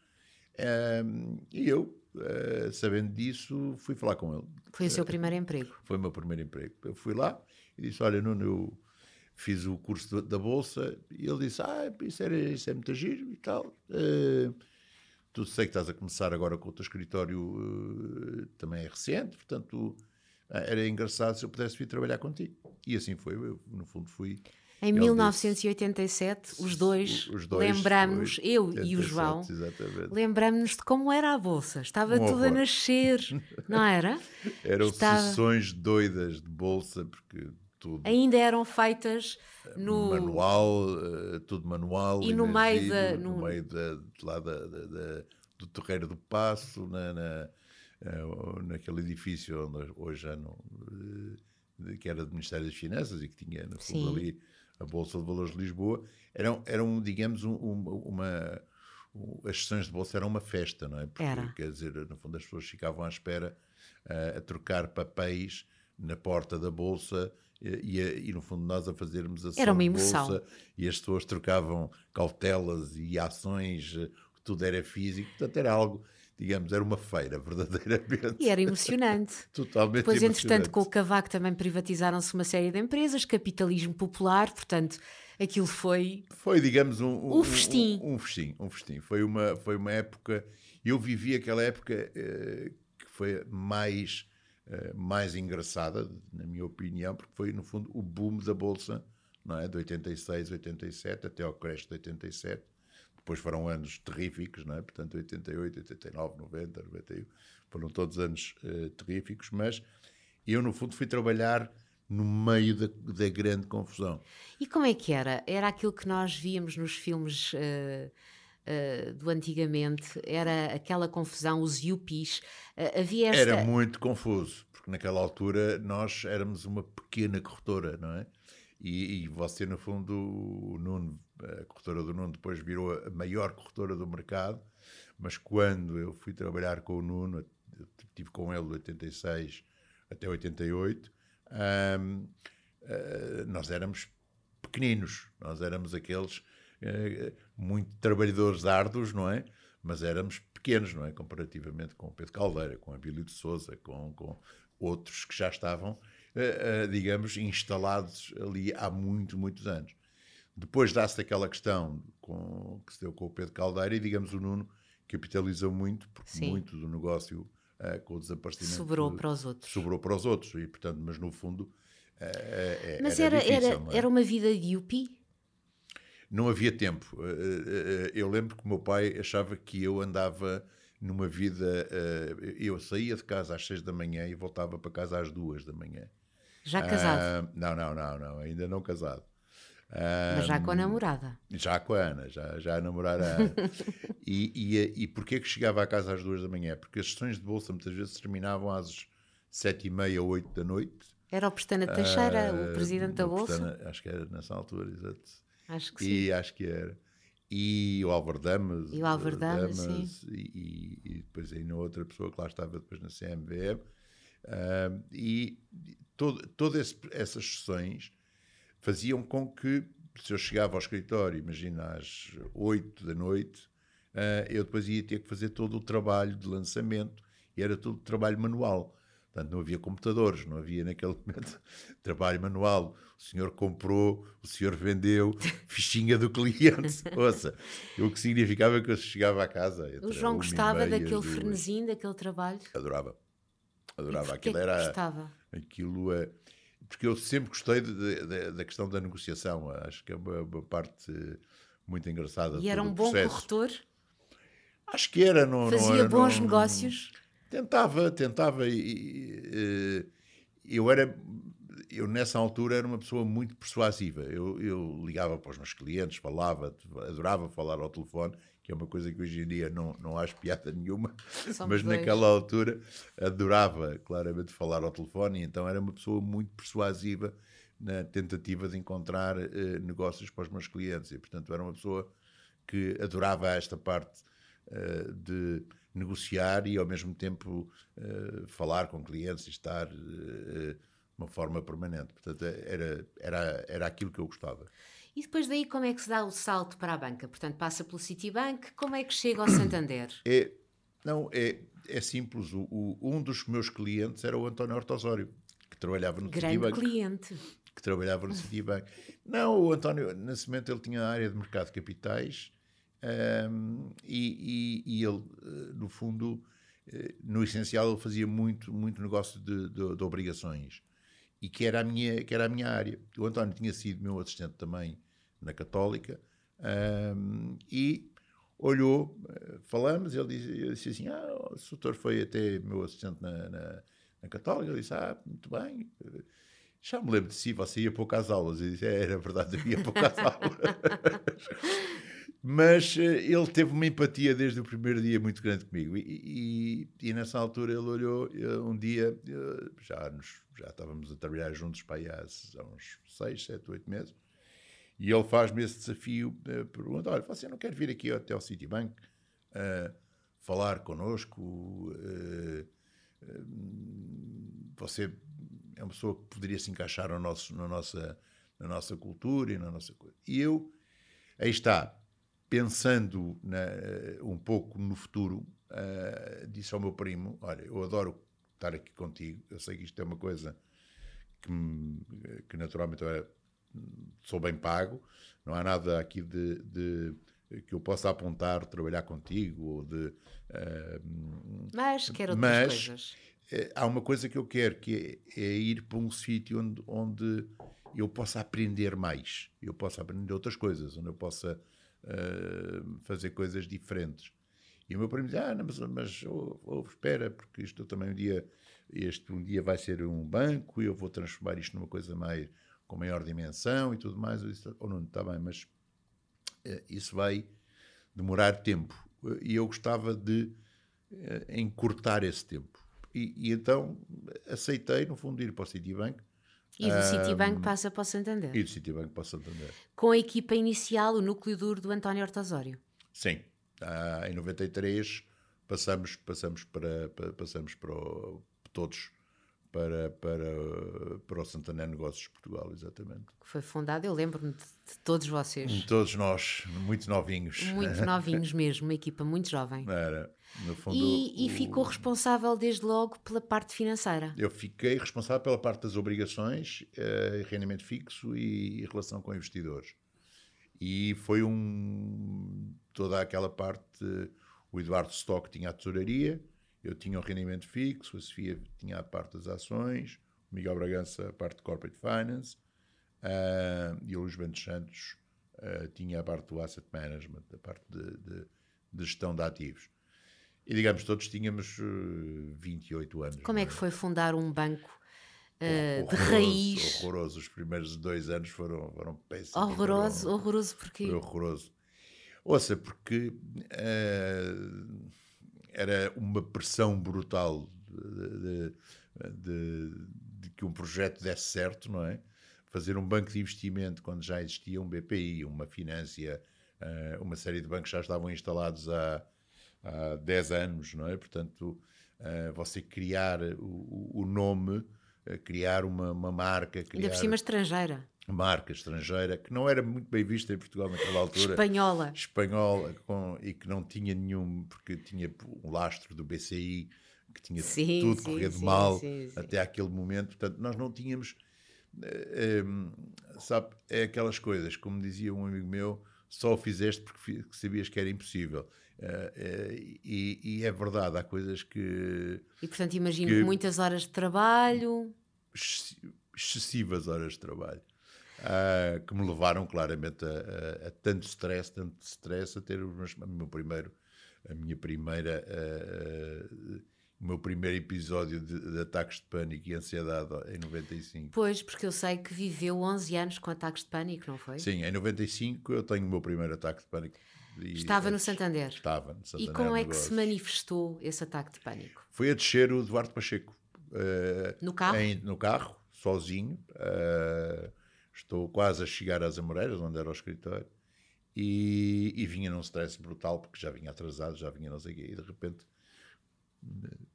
Um, e eu, uh, sabendo disso, fui falar com ele. Foi o seu primeiro emprego? Foi o meu primeiro emprego. Eu fui lá e disse: Olha, Nuno, eu fiz o curso da bolsa. E ele disse: Ah, isso, era, isso é muito giro e tal. Uh, tu sei que estás a começar agora com o teu escritório, uh, também é recente, portanto ah, era engraçado se eu pudesse vir trabalhar contigo. E assim foi, eu no fundo fui. Em 1987, disse, os dois, os dois lembramos, eu 87, e o João, lembramos de como era a Bolsa. Estava tudo a nascer, não era? [LAUGHS] Eram Estava... sessões doidas de Bolsa, porque tudo. Ainda eram feitas no. Manual, uh, tudo manual. E no meio, da, no... no meio da, lá da, da, da, do Terreiro do Passo, na, na uh, naquele edifício onde hoje já não. Uh, que era do Ministério das Finanças e que tinha, no fundo, ali a Bolsa de Valores de Lisboa, eram, eram digamos, um, uma. As sessões de bolsa eram uma festa, não é? Porque, era. quer dizer, no fundo, as pessoas ficavam à espera a trocar papéis na porta da bolsa e, e, e, no fundo nós a fazermos a Era uma emoção. bolsa e as pessoas trocavam cautelas e ações, tudo era físico, portanto era algo digamos, era uma feira, [LAUGHS] verdadeiramente. E era emocionante. [LAUGHS] Totalmente Depois, emocionante. entretanto, com o Cavaco também privatizaram-se uma série de empresas, capitalismo popular, portanto, aquilo foi... Foi, digamos, um... Um, um festim. Um, um, festim, um festim. Foi uma, foi uma época... Eu vivi aquela época eh, que foi mais, eh, mais engraçada, na minha opinião, porque foi, no fundo, o boom da Bolsa, não é? De 86, 87, até ao crash de 87 depois foram anos terríficos, não é? Portanto, 88, 89, 90, 91, foram todos anos uh, terríficos, mas eu, no fundo, fui trabalhar no meio da, da, grande confusão. E como é que era? Era aquilo que nós víamos nos filmes uh, uh, do antigamente? Era aquela confusão, os yuppies? Uh, havia esta... Era muito confuso, porque naquela altura nós éramos uma pequena corretora, não é? E, e, você, no fundo, o Nuno, a corretora do Nuno, depois virou a maior corretora do mercado. Mas quando eu fui trabalhar com o Nuno, estive com ele de 86 até 88, um, uh, nós éramos pequeninos, nós éramos aqueles uh, muito trabalhadores árduos, não é? Mas éramos pequenos, não é? Comparativamente com o Pedro Caldeira, com a Abílio de Souza, com, com outros que já estavam, uh, digamos, instalados ali há muito, muitos anos. Depois dá-se aquela questão com, que se deu com o Pedro Caldeira e, digamos, o Nuno capitalizou muito, porque Sim. muito do negócio uh, com o desaparecimento. Sobrou para os outros. Sobrou para os outros, e portanto, mas no fundo. Uh, mas era, era, difícil, era, é? era uma vida de yuppie? Não havia tempo. Eu lembro que o meu pai achava que eu andava numa vida. Eu saía de casa às seis da manhã e voltava para casa às duas da manhã. Já casado? Uh, não, não, não, não, ainda não casado. Mas já com a namorada. Já com a Ana, já, já a namorar a Ana. [LAUGHS] e, e, e porquê que chegava à casa às duas da manhã? Porque as sessões de bolsa muitas vezes terminavam às sete e meia, oito da noite. Era o Pestana Teixeira, o presidente da Bolsa? Pestana, acho que era nessa altura, exato. Acho que e sim. acho que era. E o Álvaro Damas. E o Álvaro Damas, sim. E, e, depois ainda outra pessoa que lá estava depois na CMVM. Uh, e todo, todas essas sessões faziam com que, se eu chegava ao escritório, imagina às 8 da noite, uh, eu depois ia ter que fazer todo o trabalho de lançamento e era todo trabalho manual. Portanto, não havia computadores, não havia naquele momento [LAUGHS] trabalho manual. O senhor comprou, o senhor vendeu, [LAUGHS] fichinha do cliente. [LAUGHS] Ouça, o que significava que eu chegava à casa. O João gostava daquele frenesim, daquele trabalho? Adorava. Adorava. Aquilo era. Gostava? Aquilo é porque eu sempre gostei de, de, da questão da negociação. Acho que é uma, uma parte muito engraçada. E era um bom corretor? Acho que era. Não, Fazia não bons não, negócios? Tentava, tentava. E, e, eu era. Eu, nessa altura, era uma pessoa muito persuasiva. Eu, eu ligava para os meus clientes, falava, adorava falar ao telefone que é uma coisa que hoje em dia não, não acho piada nenhuma, Somos mas dois. naquela altura adorava claramente falar ao telefone, e então era uma pessoa muito persuasiva na tentativa de encontrar uh, negócios para os meus clientes, e portanto era uma pessoa que adorava esta parte uh, de negociar e ao mesmo tempo uh, falar com clientes e estar de uma forma permanente. Portanto, era, era, era aquilo que eu gostava. E depois daí como é que se dá o salto para a banca? Portanto, passa pelo Citibank, como é que chega ao Santander? [COUGHS] É, não, é, é simples. O, o, um dos meus clientes era o António Hortosório, que trabalhava no Grande Citibank. cliente. Que trabalhava no Citibank. Não, o António, nesse momento, ele tinha a área de mercado de capitais um, e, e, e, ele, eh, no fundo, eh, no essencial, ele fazia muito, muito negócio de, de, de obrigações e que era a minha, que era a minha área. O António tinha sido meu assistente também na Católica um, e olhou, eh, falamos, ele disse, disse assim, ah, o doutor foi até meu assistente na, na, na Católica, ele disse, ah, muito bem, já me lembro de si, você ia poucas aulas, eu disse, é, era verdade, eu ia poucas aulas. [LAUGHS] [LAUGHS] Mas uh, ele teve uma empatia desde o primeiro dia muito grande comigo. E, e, e nessa altura ele olhou uh, um dia, uh, já, nos, já estávamos a trabalhar juntos para aí há, há uns 6, 7, 8 meses, e ele faz-me esse desafio, uh, pergunta, olha, você não quer vir aqui até ao Citibank falar connosco? você é uma pessoa que poderia se encaixar no nosso, na, nossa, na nossa cultura e na nossa coisa. E eu, aí está, pensando na, um pouco no futuro, uh, disse ao meu primo: Olha, eu adoro estar aqui contigo, eu sei que isto é uma coisa que, que naturalmente eu sou bem pago, não há nada aqui de, de que eu possa apontar, trabalhar contigo ou de. Uh, mas quero outras mas, coisas. Há uma coisa que eu quero que é, é ir para um sítio onde, onde eu possa aprender mais, eu possa aprender outras coisas, onde eu possa fazer coisas diferentes. E o meu primo dizia, ah, não, mas, mas oh, oh, espera, porque isto também um dia, este um dia vai ser um banco e eu vou transformar isto numa coisa mais, com maior dimensão e tudo mais. Eu disse, oh não, está bem, mas uh, isso vai demorar tempo. E eu gostava de uh, encurtar esse tempo. E, e, então aceitei, no fundo, ir para o Citibank. E do Citibank passa para o Santander. E do Citibank para o Santander. Com a equipa inicial, o núcleo duro do António Hortosório. Sim. Ah, em 93 passamos, passamos, para, para, passamos para o, todos para, para, para o Santander Negócios de Portugal, exatamente. Que foi fundado, eu lembro-me de, de, todos vocês. Todos nós, muito novinhos. Muito [LAUGHS] novinhos mesmo, uma equipa muito jovem. Era, fundo. E, e ficou responsável desde logo pela parte financeira. Eu fiquei responsável pela parte das obrigações, uh, rendimento fixo e, e relação com investidores. E foi um. toda aquela parte. O Eduardo Stock tinha a tesouraria, eu tinha o rendimento fixo, a Sofia tinha a parte das ações, o Miguel Bragança a parte de corporate finance uh, e o Luís Bento Santos uh, tinha a parte do asset management, a parte de, de, de, gestão de ativos. E digamos, todos tínhamos uh, 28 anos. Como é que é? foi fundar um banco uh, de raiz? Horroroso. Os primeiros dois anos foram, foram péssimos. Horroroso? Foram, horroroso porquê? Foi horroroso. Ouça, porque uh, era uma pressão brutal de, de, de, que um projeto desse certo, não é? Fazer um banco de investimento quando já existia um BPI, uma Finância, uma série de bancos já estavam instalados há, há 10 anos, não é? Portanto, uh, você criar o, o nome, uh, criar uma, uma marca. Criar... Ainda por cima estrangeira marca estrangeira que não era muito bem vista em Portugal naquela altura. Espanhola. Espanhola, com, e que não tinha nenhum, porque tinha um lastro do BCI, que tinha sim, tudo sim, corrido sim, mal até aquele momento. Portanto, nós não tínhamos. É, sabe, é aquelas coisas, como dizia um amigo meu, só o fizeste porque sabias que era impossível. É, é, e, e, é verdade, há coisas que. E portanto, imagino que, muitas horas de trabalho. Excessivas horas de trabalho. Uh, que me levaram claramente a, a, a, tanto stress, tanto stress, a ter o meu primeiro, a minha primeira, uh, uh, o meu primeiro episódio de, de, ataques de pânico e ansiedade em 95. Pois, porque eu sei que viveu 11 anos com ataques de pânico, não foi? Sim, em 95 eu tenho o meu primeiro ataque de pânico. Estava no Santander. Estava no Santander. E como é que se manifestou esse ataque de pânico? Foi a descer o Eduardo Pacheco. no carro? Em, no carro, sozinho. Uh, Estou quase a chegar às Amoreiras, onde era o escritório, e, e vinha num stress brutal, porque já vinha atrasado, já vinha não sei o quê, e de repente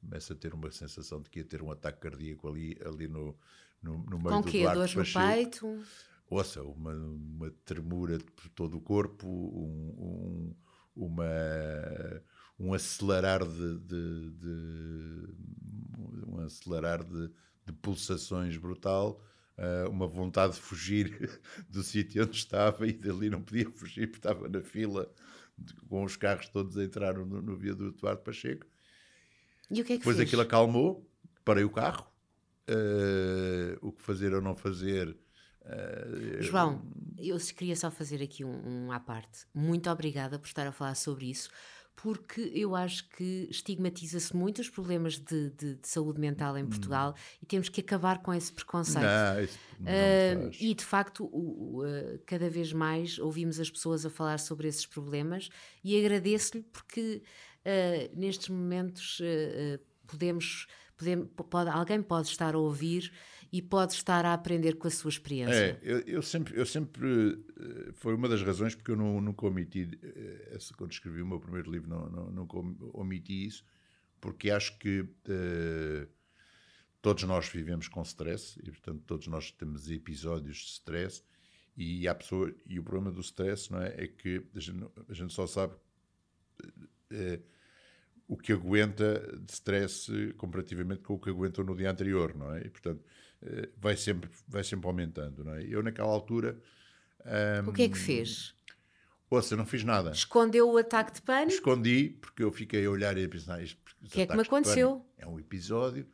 começa a ter uma sensação de que ia ter um ataque cardíaco ali, ali no, no, no meio Com do quê? Dores no peito? Ouça, uma, uma tremura por todo o corpo, um, um, uma, um acelerar de, de, de um acelerar de, de pulsações brutal, uh, uma vontade de fugir [LAUGHS] do sítio onde estava e dali não podia fugir porque estava na fila de, com os carros todos a entrar no, no viaduto Eduardo Pacheco. E o que é que Depois fez? aquilo acalmou, parei o carro, uh, o que fazer ou não fazer. Uh, João, eu queria só fazer aqui um, um à parte. Muito obrigada por estar a falar sobre isso, porque eu acho que estigmatiza-se muito os problemas de, de, de saúde mental em Portugal hum. e temos que acabar com esse preconceito. Não, isso não uh, e de facto, o, uh, cada vez mais ouvimos as pessoas a falar sobre esses problemas e agradeço-lhe porque nestes momentos podemos, podemos pode, alguém pode estar a ouvir e pode estar a aprender com a sua experiência. É, eu, eu sempre, eu sempre foi uma das razões porque eu não, nunca omiti, essa, quando escrevi o meu primeiro livro, não, não, nunca omiti isso, porque acho que uh, todos nós vivemos com stress e, portanto, todos nós temos episódios de stress e, a pessoa, e o problema do stress não é, é que a gente, a gente só sabe o que aguenta de stress comparativamente com o que aguentou no dia anterior, não é? E, portanto, vai, sempre, vai sempre aumentando, não é? Eu, naquela altura... Um, o que é que fez? Ouça, não fiz nada. Escondeu o ataque de pânico? Escondi, porque eu fiquei a olhar e a pensar... O que é que me aconteceu? É um episódio...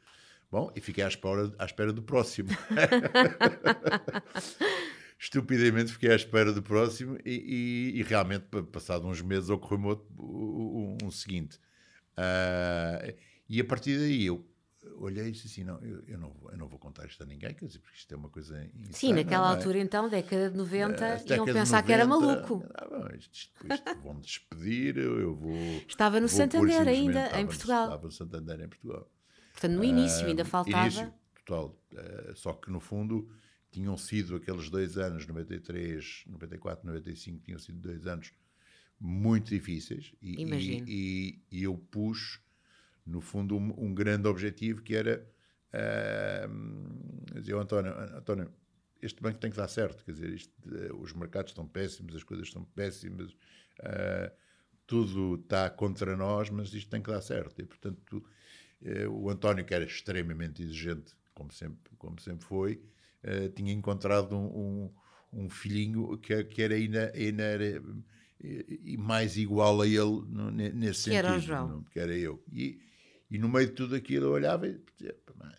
Bom, e fiquei à espera, à espera do próximo. [LAUGHS] Estupidamente fiquei à espera do próximo e, e, e realmente, passado uns meses, ocorreu-me um, um, um seguinte. Uh, e a partir daí eu olhei e disse assim: não eu, eu, não, eu não vou contar isto a ninguém, quer dizer, porque isto é uma coisa. Insana, Sim, naquela é? altura, então, década de 90, Uh, iam pensar que era 90, maluco. Ah, bom, isto, isto, isto [LAUGHS] vão-me despedir, eu, eu vou. Estava no vou Santander ainda, em estava no- Portugal. Estava no Santander em Portugal. Portanto, no início Ah, ainda faltava. início, total. Uh, só que, no fundo, tinham sido aqueles dois anos, 93, 94, 95, tinham sido dois anos muito difíceis. E, e, e, e eu pus, no fundo, um, um grande objetivo que era uh, dizer, António, António, este banco tem que dar certo, quer dizer, isto, uh, os mercados estão péssimos, as coisas estão péssimas, uh, tudo está contra nós, mas isto tem que dar certo. E, portanto, uh, o António, que era extremamente exigente, como sempre, como sempre foi, tinha encontrado um, um, um, filhinho que, que era ainda, e mais igual a ele no, nesse que sentido. Era o João. Não, que era eu. E, e no meio de tudo aquilo eu olhava e dizia, mas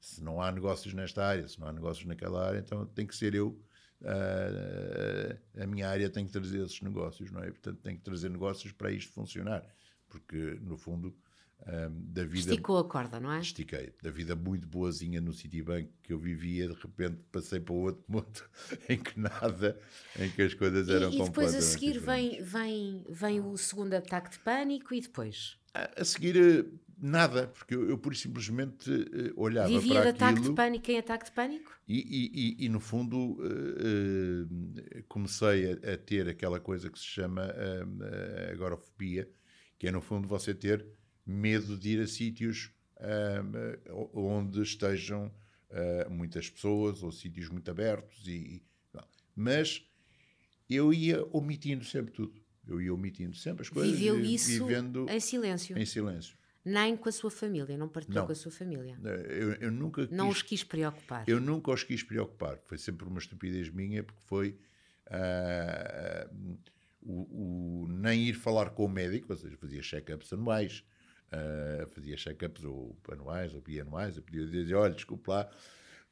se não há negócios nesta área, se não há negócios naquela área, então tem que ser eu. Uh, a minha área tem que trazer esses negócios, não é? Portanto, tem que trazer negócios para isto funcionar, porque no fundo um, da vida. Esticou a corda, não é? Estiquei. Da vida muito boazinha no Citibank que eu vivia, de repente passei para outro mundo [LAUGHS] em que nada, em que as coisas eram completamente. E depois a seguir vem, vem, vem o segundo ataque de pânico e depois? A, a seguir, eh, nada, porque eu, eu pura e simplesmente uh, olhava Vivia para de aquilo. ataque de pânico em ataque de pânico? E, e, e, e no fundo uh, uh, comecei a, a, ter aquela coisa que se chama agorafobia, que é no fundo você ter medo de ir a sítios onde estejam muitas pessoas ou sítios muito abertos. E, mas eu ia omitindo sempre tudo eu ia omitindo sempre as coisas. Viveu isso vivendo em silêncio. Em silêncio. Nem com a sua família, não partilhou não. com a sua família. Eu, eu nunca quis, não os quis preocupar. Eu nunca os quis preocupar. Foi sempre uma estupidez minha, porque foi uh, o, o, nem ir falar com o médico, ou seja, fazia check-ups anuais, uh, fazia check-ups ou anuais ou bianuais. Eu podia dizer: olha, desculpe lá,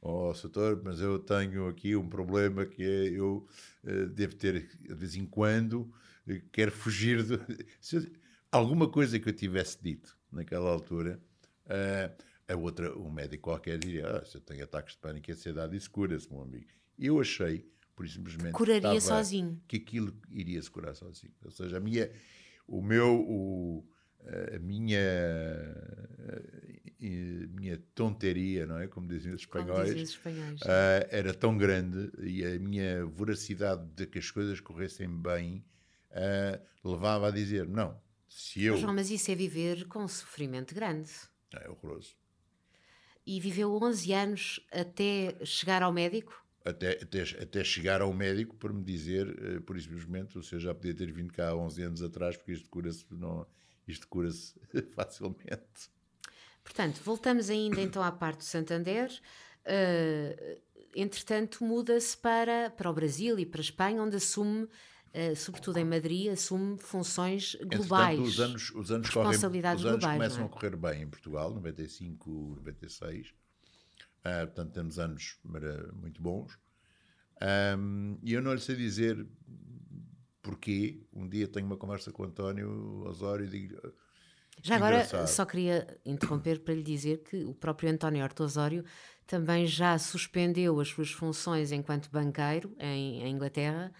oh, doutor, mas eu tenho aqui um problema que é eu uh, devo ter de vez em quando quero fugir de. [LAUGHS] Alguma coisa que eu tivesse dito naquela altura, uh, a outra, um médico qualquer diria: ah, se eu tenho ataques de pânico e ansiedade, isso cura-se, meu amigo. Eu achei, por simplesmente. Curaria sozinho. Que aquilo iria se curar sozinho. Ou seja, a minha. O meu. O, a minha a minha tonteria, não é? Como dizem os espanhóis, dizem os espanhóis uh, era tão grande e a minha voracidade de que as coisas corressem bem uh, levava a dizer: não, se eu. Mas, João, mas isso é viver com um sofrimento grande. É horroroso. E viveu 11 anos até chegar ao médico? Até, até, até chegar ao médico para me dizer, uh, por simplesmente, o senhor já podia ter vindo cá há 11 anos atrás, porque isto cura-se cura-se [LAUGHS] facilmente. Portanto, voltamos ainda então à parte do Santander. Uh, entretanto, muda-se para, para o Brasil e para a Espanha, onde assume Uh, sobretudo em Madrid, assume funções globais. os anos, os anos, correm, os anos globais, começam é? a correr bem em Portugal, 95, 96. Uh, portanto, temos anos muito bons. Um, e eu não lhe sei dizer porquê. Um dia tenho uma conversa com o António Osório e digo. Já agora, engraçado. só queria interromper para lhe dizer que o próprio António Horto Osório também já suspendeu as suas funções enquanto banqueiro em, em Inglaterra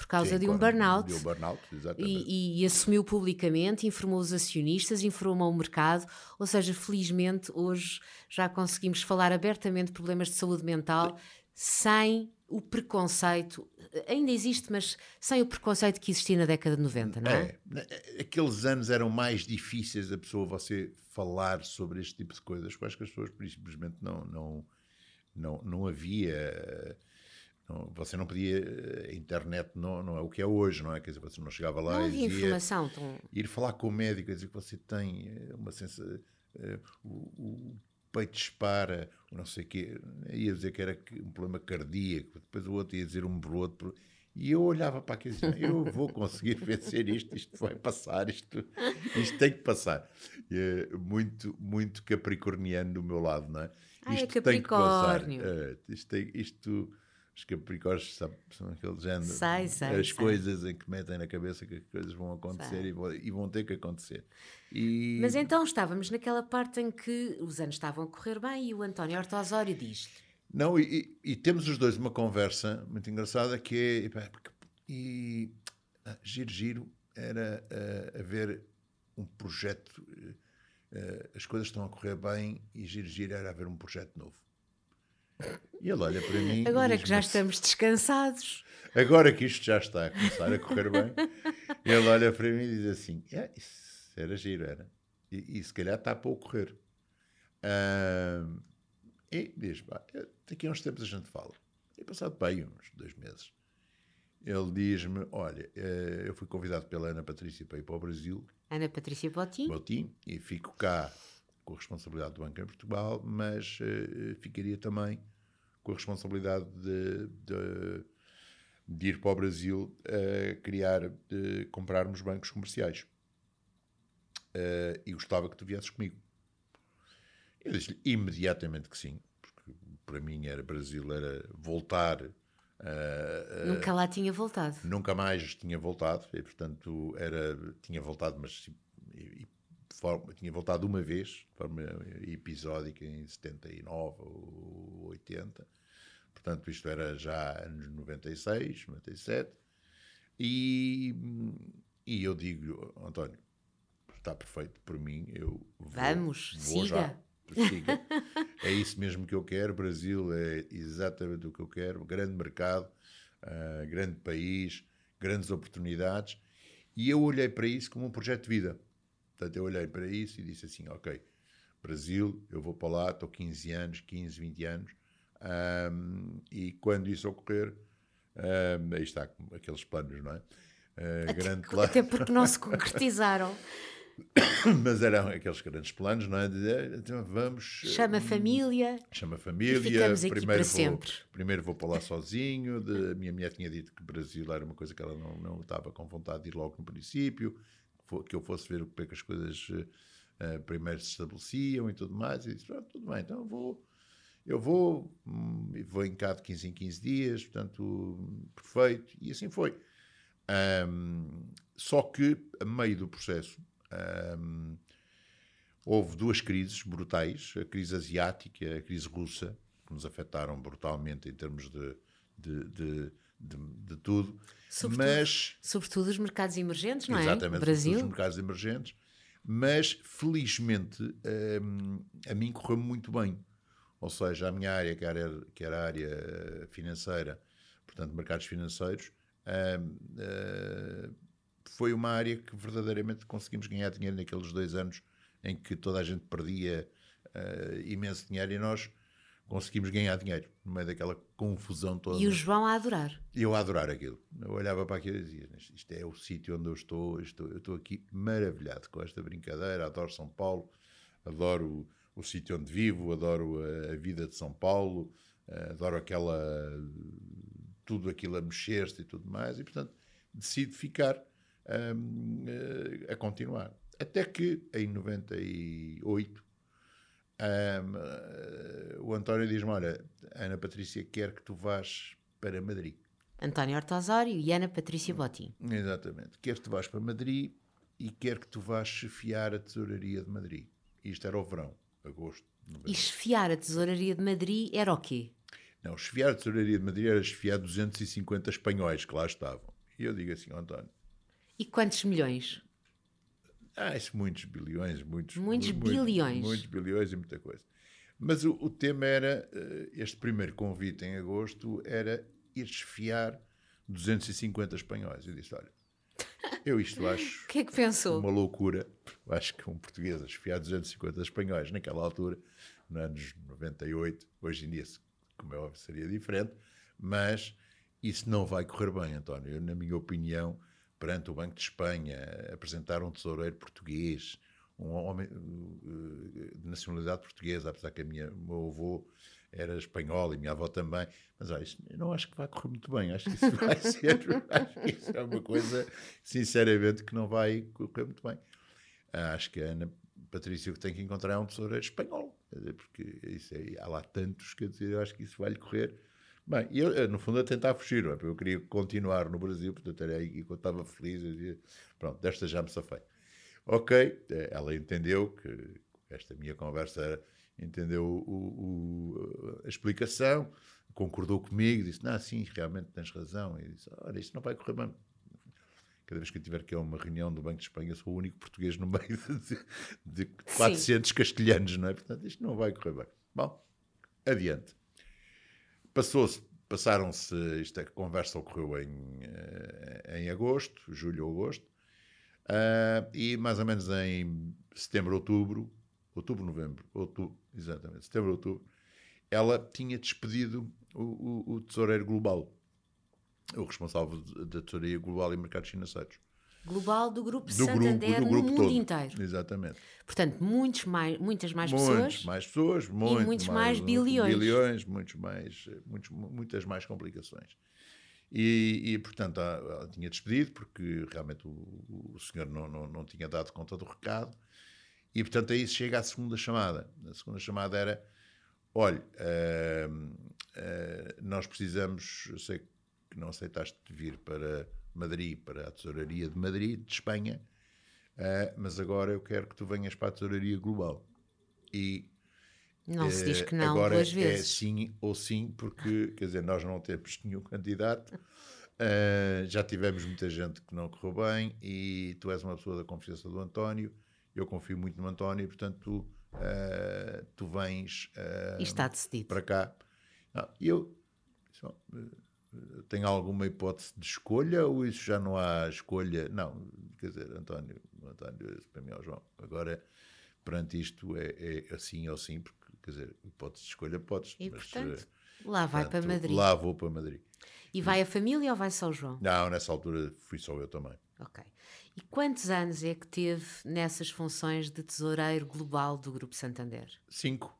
por causa Sim, de um burnout. De um burnout e, e, assumiu publicamente, informou os acionistas, informou o mercado, ou seja, felizmente hoje já conseguimos falar abertamente de problemas de saúde mental sem o preconceito, ainda existe, mas sem o preconceito que existia na década de 90, não é? é aqueles anos eram mais difíceis a pessoa você falar sobre este tipo de coisas, quais que as pessoas simplesmente não, não, não, não havia você não podia. A internet não, não é o que é hoje, não é? Quer dizer, você não chegava lá não havia e dizia, informação. Tão... Ir falar com o médico e dizer que você tem eh, uma sensação. Uh, o, o, peito dispara, não sei o quê. Ia dizer que era um problema cardíaco, depois o outro ia dizer um por outro. E eu olhava para aquilo e dizia, eu vou conseguir [LAUGHS] vencer isto, isto vai passar, isto, isto tem que passar. É muito, muito capricorniano do meu lado, não é? Ah, isto é tem que passar. Isto, tem, isto os capricórnios sabe, são aquele género. Sai, sai, as sai. coisas em que metem na cabeça que as coisas vão acontecer e vão, e vão, ter que acontecer. E... Mas então estávamos naquela parte em que os anos estavam a correr bem e o António Hortosório diz-lhe. Não, e, e, temos os dois uma conversa muito engraçada que é. E, ah, giro, giro era uh, haver um projeto. uh, as coisas estão a correr bem e giro, giro era haver um projeto novo. E ele olha para mim. Agora que já estamos descansados. Agora que isto já está a começar a correr bem, [LAUGHS] ele olha para mim e diz assim: é, Isso era giro, era. E, e se calhar está para ocorrer. Uh, e diz: Daqui a uns tempos a gente fala. E passado bem, uns dois meses, ele diz-me: Olha, eh, eu fui convidado pela Ana Patrícia para ir para o Brasil. Ana Patrícia Botim. Botim, e fico cá com a responsabilidade do Banco em Portugal, mas uh, ficaria também com a responsabilidade de, de, de ir para o Brasil a uh, criar, de comprarmos bancos comerciais. Uh, e gostava que tu viesses comigo. Eu disse-lhe imediatamente que sim, porque para mim era Brasil, era voltar. Uh, nunca lá tinha voltado. Nunca mais tinha voltado, e portanto era, tinha voltado, mas e, forma, tinha voltado uma vez, de forma episódica, em 79 ou 80. Portanto, isto era já anos 96, 97. E, e eu digo, António, está perfeito por mim, eu vou, Vamos, vou siga. já. Siga. [LAUGHS] é isso mesmo que eu quero. Brasil é exatamente o que eu quero. Grande mercado, uh, grande país, grandes oportunidades. E eu olhei para isso como um projeto de vida. Portanto, eu olhei para isso e disse assim: ok, Brasil, eu vou para lá, estou 15 anos, 15, 20 anos, um, e quando isso ocorrer, um, aí está, aqueles planos, não é? Uh, até, grande plano. até porque não se [LAUGHS] concretizaram. Mas eram aqueles grandes planos, não é? De, então vamos. Chama a família. Chama a família. ficamos aqui primeiro para vou, sempre. Primeiro vou para lá sozinho. De, a minha mulher tinha dito que o Brasil era uma coisa que ela não, não estava com vontade de ir logo no princípio que eu fosse ver como é que as coisas uh, primeiro se estabeleciam e tudo mais. E disse, tudo bem, então eu vou, eu vou, hum, vou em cá de 15 em 15 dias, portanto, perfeito. E assim foi. Um, só que, a meio do processo, um, houve duas crises brutais, a crise asiática e a crise russa, que nos afetaram brutalmente em termos de, de, de, de, de tudo. Sobretudo, mas, sobretudo os mercados emergentes, não é? Exatamente, Brasil. os mercados emergentes. Mas, felizmente, um, a mim correu muito bem. Ou seja, a minha área, que era, que era a área financeira, portanto, mercados financeiros, um, uh, foi uma área que verdadeiramente conseguimos ganhar dinheiro naqueles dois anos em que toda a gente perdia uh, imenso dinheiro e nós conseguimos ganhar dinheiro no meio daquela confusão toda. E o João a adorar. Eu a adorar aquilo. Eu olhava para aquilo e dizia: Isto é o sítio onde eu estou, estou, eu estou aqui maravilhado com esta brincadeira. Adoro São Paulo, adoro o, o sítio onde vivo, adoro a, a, vida de São Paulo, adoro aquela. tudo aquilo a mexer-se e tudo mais. E portanto decido ficar um, a continuar. Até que em 98 um, uh, o António diz-me: Olha, Ana Patrícia quer que tu vás para Madrid. António Hortosório e Ana Patrícia Botim. Exatamente. Quer que tu vás para Madrid e quer que tu vás chefiar a tesouraria de Madrid. Isto era o verão, agosto. Novembro. E chefiar a tesouraria de Madrid era o quê? Não, chefiar a tesouraria de Madrid era chefiar 250 espanhóis que lá estavam. E eu digo assim, António. E quantos milhões? Ah, isso, muitos bilhões, muitos, muitos bilhões. Muitos bilhões e muita coisa. Mas o, o, tema era, eh, este primeiro convite em agosto, era ir esfiar 250 espanhóis. Eu disse, olha, eu isto [LAUGHS] acho... O que é que pensou? Uma loucura. Acho que um português a esfiar 250 espanhóis naquela altura, nos anos 98, hoje em dia, como é óbvio, seria diferente, mas isso não vai correr bem, António. Eu, na minha opinião, perante o Banco de Espanha, apresentar um tesoureiro português, um homem uh, de nacionalidade portuguesa, apesar que a minha, meu avô era espanhol e minha avó também. Mas olha, eu não acho que vai correr muito bem. Acho que isso vai [LAUGHS] ser. acho que isso é uma coisa, sinceramente, que não vai correr muito bem. Acho que a Ana Patrícia tem que encontrar é um tesoureiro espanhol. Porque isso há lá tantos, quer dizer, eu acho que isso vai lhe correr Bem, eu, no fundo, a tentar fugir, não é? eu queria continuar no Brasil, portanto, era aí que eu estava feliz, eu dizia, pronto, desta já me safei. Ok, eh, ela entendeu que esta minha conversa era, entendeu o, o, a explicação, concordou comigo, disse, não, sim, realmente tens razão, e disse, olha, isto não vai correr bem. cada vez que eu tiver que ir a uma reunião do Banco de Espanha, sou o único português no meio [LAUGHS] de, de 400 Sim. castelhanos, não é? Portanto, isto não vai correr bem. Bom, adiante. Passou-se, passaram-se, esta conversa ocorreu em, eh, em agosto, julho ou agosto, uh, e mais ou menos em setembro, outubro, outubro, novembro, outubro, exatamente, setembro, outubro, ela tinha despedido o, o, o tesoureiro global, o responsável da tesouraria global e mercados financeiros. Global do Grupo do Santander grupo, do grupo no mundo todo. inteiro. Exatamente. Portanto, muitos mais, muitas mais muitos pessoas. mais pessoas, muito e muitos mais, mais bilhões. bilhões muitos mais, muitos, muitas mais complicações. E, e portanto, ela tinha despedido, porque realmente o, o senhor não, não, não tinha dado conta do recado. E, portanto, aí chega à segunda chamada. A segunda chamada era: olha, uh, uh, nós precisamos, eu sei que não aceitaste vir para Madrid, para a tesouraria de Madrid, de Espanha, uh, mas agora eu quero que tu venhas para a tesouraria global. E não se diz que não agora duas é vezes. É sim ou sim, porque, quer dizer, nós não temos nenhum candidato, uh, já tivemos muita gente que não correu bem e tu és uma pessoa da confiança do António, eu confio muito no António, portanto tu, uh, tu vens uh, está decidido. para cá. E eu tem alguma hipótese de escolha ou isso já não há escolha? Não, quer dizer, António, António para mim, é o João, agora perante isto é, é, assim ou sim, porque quer dizer, hipótese de escolha podes. E mas, portanto, lá vai portanto, para Madrid. Lá vou para Madrid. E vai a família ou vai só o João? Não, nessa altura fui só eu também. Ok. E quantos anos é que teve nessas funções de tesoureiro global do Grupo Santander? Cinco.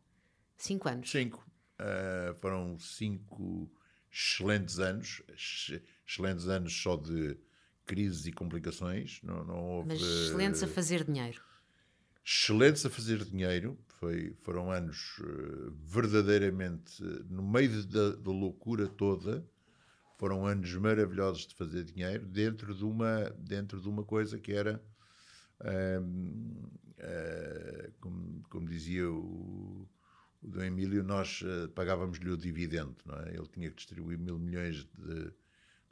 Cinco anos? Cinco. Uh, foram cinco excelentes anos, excelentes anos só de crises e complicações. Não, não houve, Mas excelentes a fazer dinheiro. Excelentes a fazer dinheiro. Foi, foram anos uh, verdadeiramente, no meio da, da, loucura toda, foram anos maravilhosos de fazer dinheiro dentro de uma, dentro de uma coisa que era, uh, uh, como, como dizia o o do Emílio, nós uh, pagávamos-lhe o dividendo, não é? Ele tinha que distribuir mil milhões de,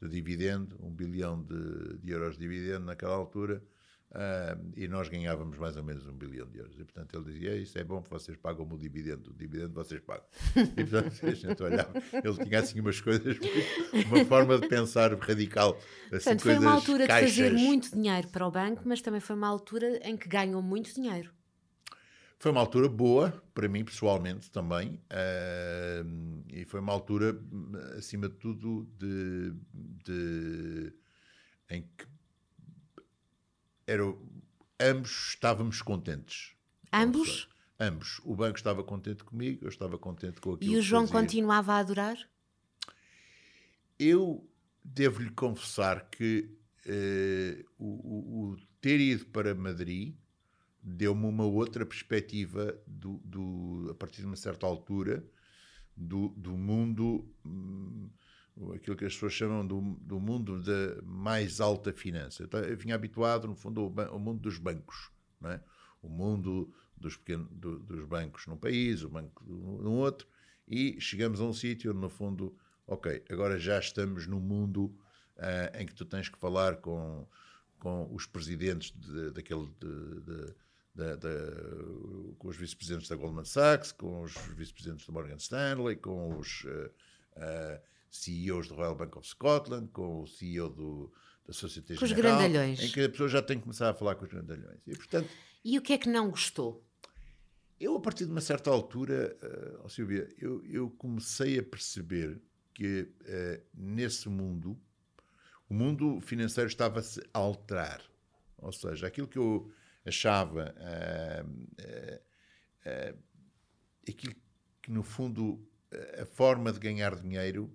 de dividendo, um bilhão de, de, euros de dividendo naquela altura, uh, e nós ganhávamos mais ou menos um bilhão de euros. E, portanto, ele dizia, isso é bom vocês pagam o dividendo, o dividendo vocês pagam. [LAUGHS] E, portanto, a gente olhava, ele tinha assim umas coisas, uma forma de pensar radical. Assim, portanto, foi uma altura caixas. de fazer muito dinheiro para o banco, mas também foi uma altura em que ganham muito dinheiro. Foi uma altura boa, para mim pessoalmente também, uh, e foi uma altura, acima de tudo, de, de em que era, ambos estávamos contentes. Ambos? ambos. O banco estava contente comigo, eu estava contente com aquilo E o João fazia. continuava a adorar? Eu devo-lhe confessar que uh, o, o, o ter ido para Madrid deu-me uma outra perspectiva do, do, a partir de uma certa altura do, do mundo hum, aquilo que as pessoas chamam do, do mundo da mais alta finança. Eu, vinha habituado, no fundo, ao, ao, mundo dos bancos, não é? o mundo dos, pequenos, do, dos bancos num país, o banco num outro, e chegamos a um sítio onde, no fundo, ok, agora já estamos num mundo uh, em que tu tens que falar com, com os presidentes de, daquele. De, de, da, da, com os vice-presidentes da Goldman Sachs, com os vice-presidentes da Morgan Stanley, com os uh, uh, eh, CEOs do Royal Bank of Scotland, com o CEO do, da Societe Com os grandalhões. Em que a pessoa já tem que começar a falar com os grandalhões. E, portanto, e o que é que não gostou? Eu, a partir de uma certa altura, uh, oh Silvia, eu, eu comecei a perceber que uh, nesse mundo, o mundo financeiro estava-se a alterar. Ou seja, aquilo que eu achava uh, uh, uh, aquilo que, no fundo, a forma de ganhar dinheiro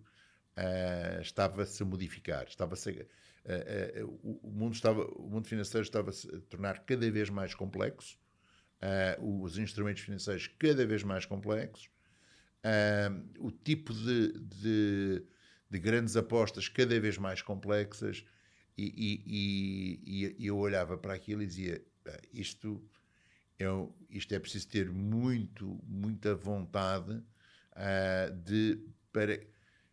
estava-se a modificar, estava-se o, o, mundo estava, o mundo financeiro estava-se a tornar cada vez mais complexo, os instrumentos financeiros cada vez mais complexos, o tipo de, de, de grandes apostas cada vez mais complexas, e, e, e, e, eu olhava para aquilo e dizia: isto é, isto é preciso ter muito, muita vontade uh, de, para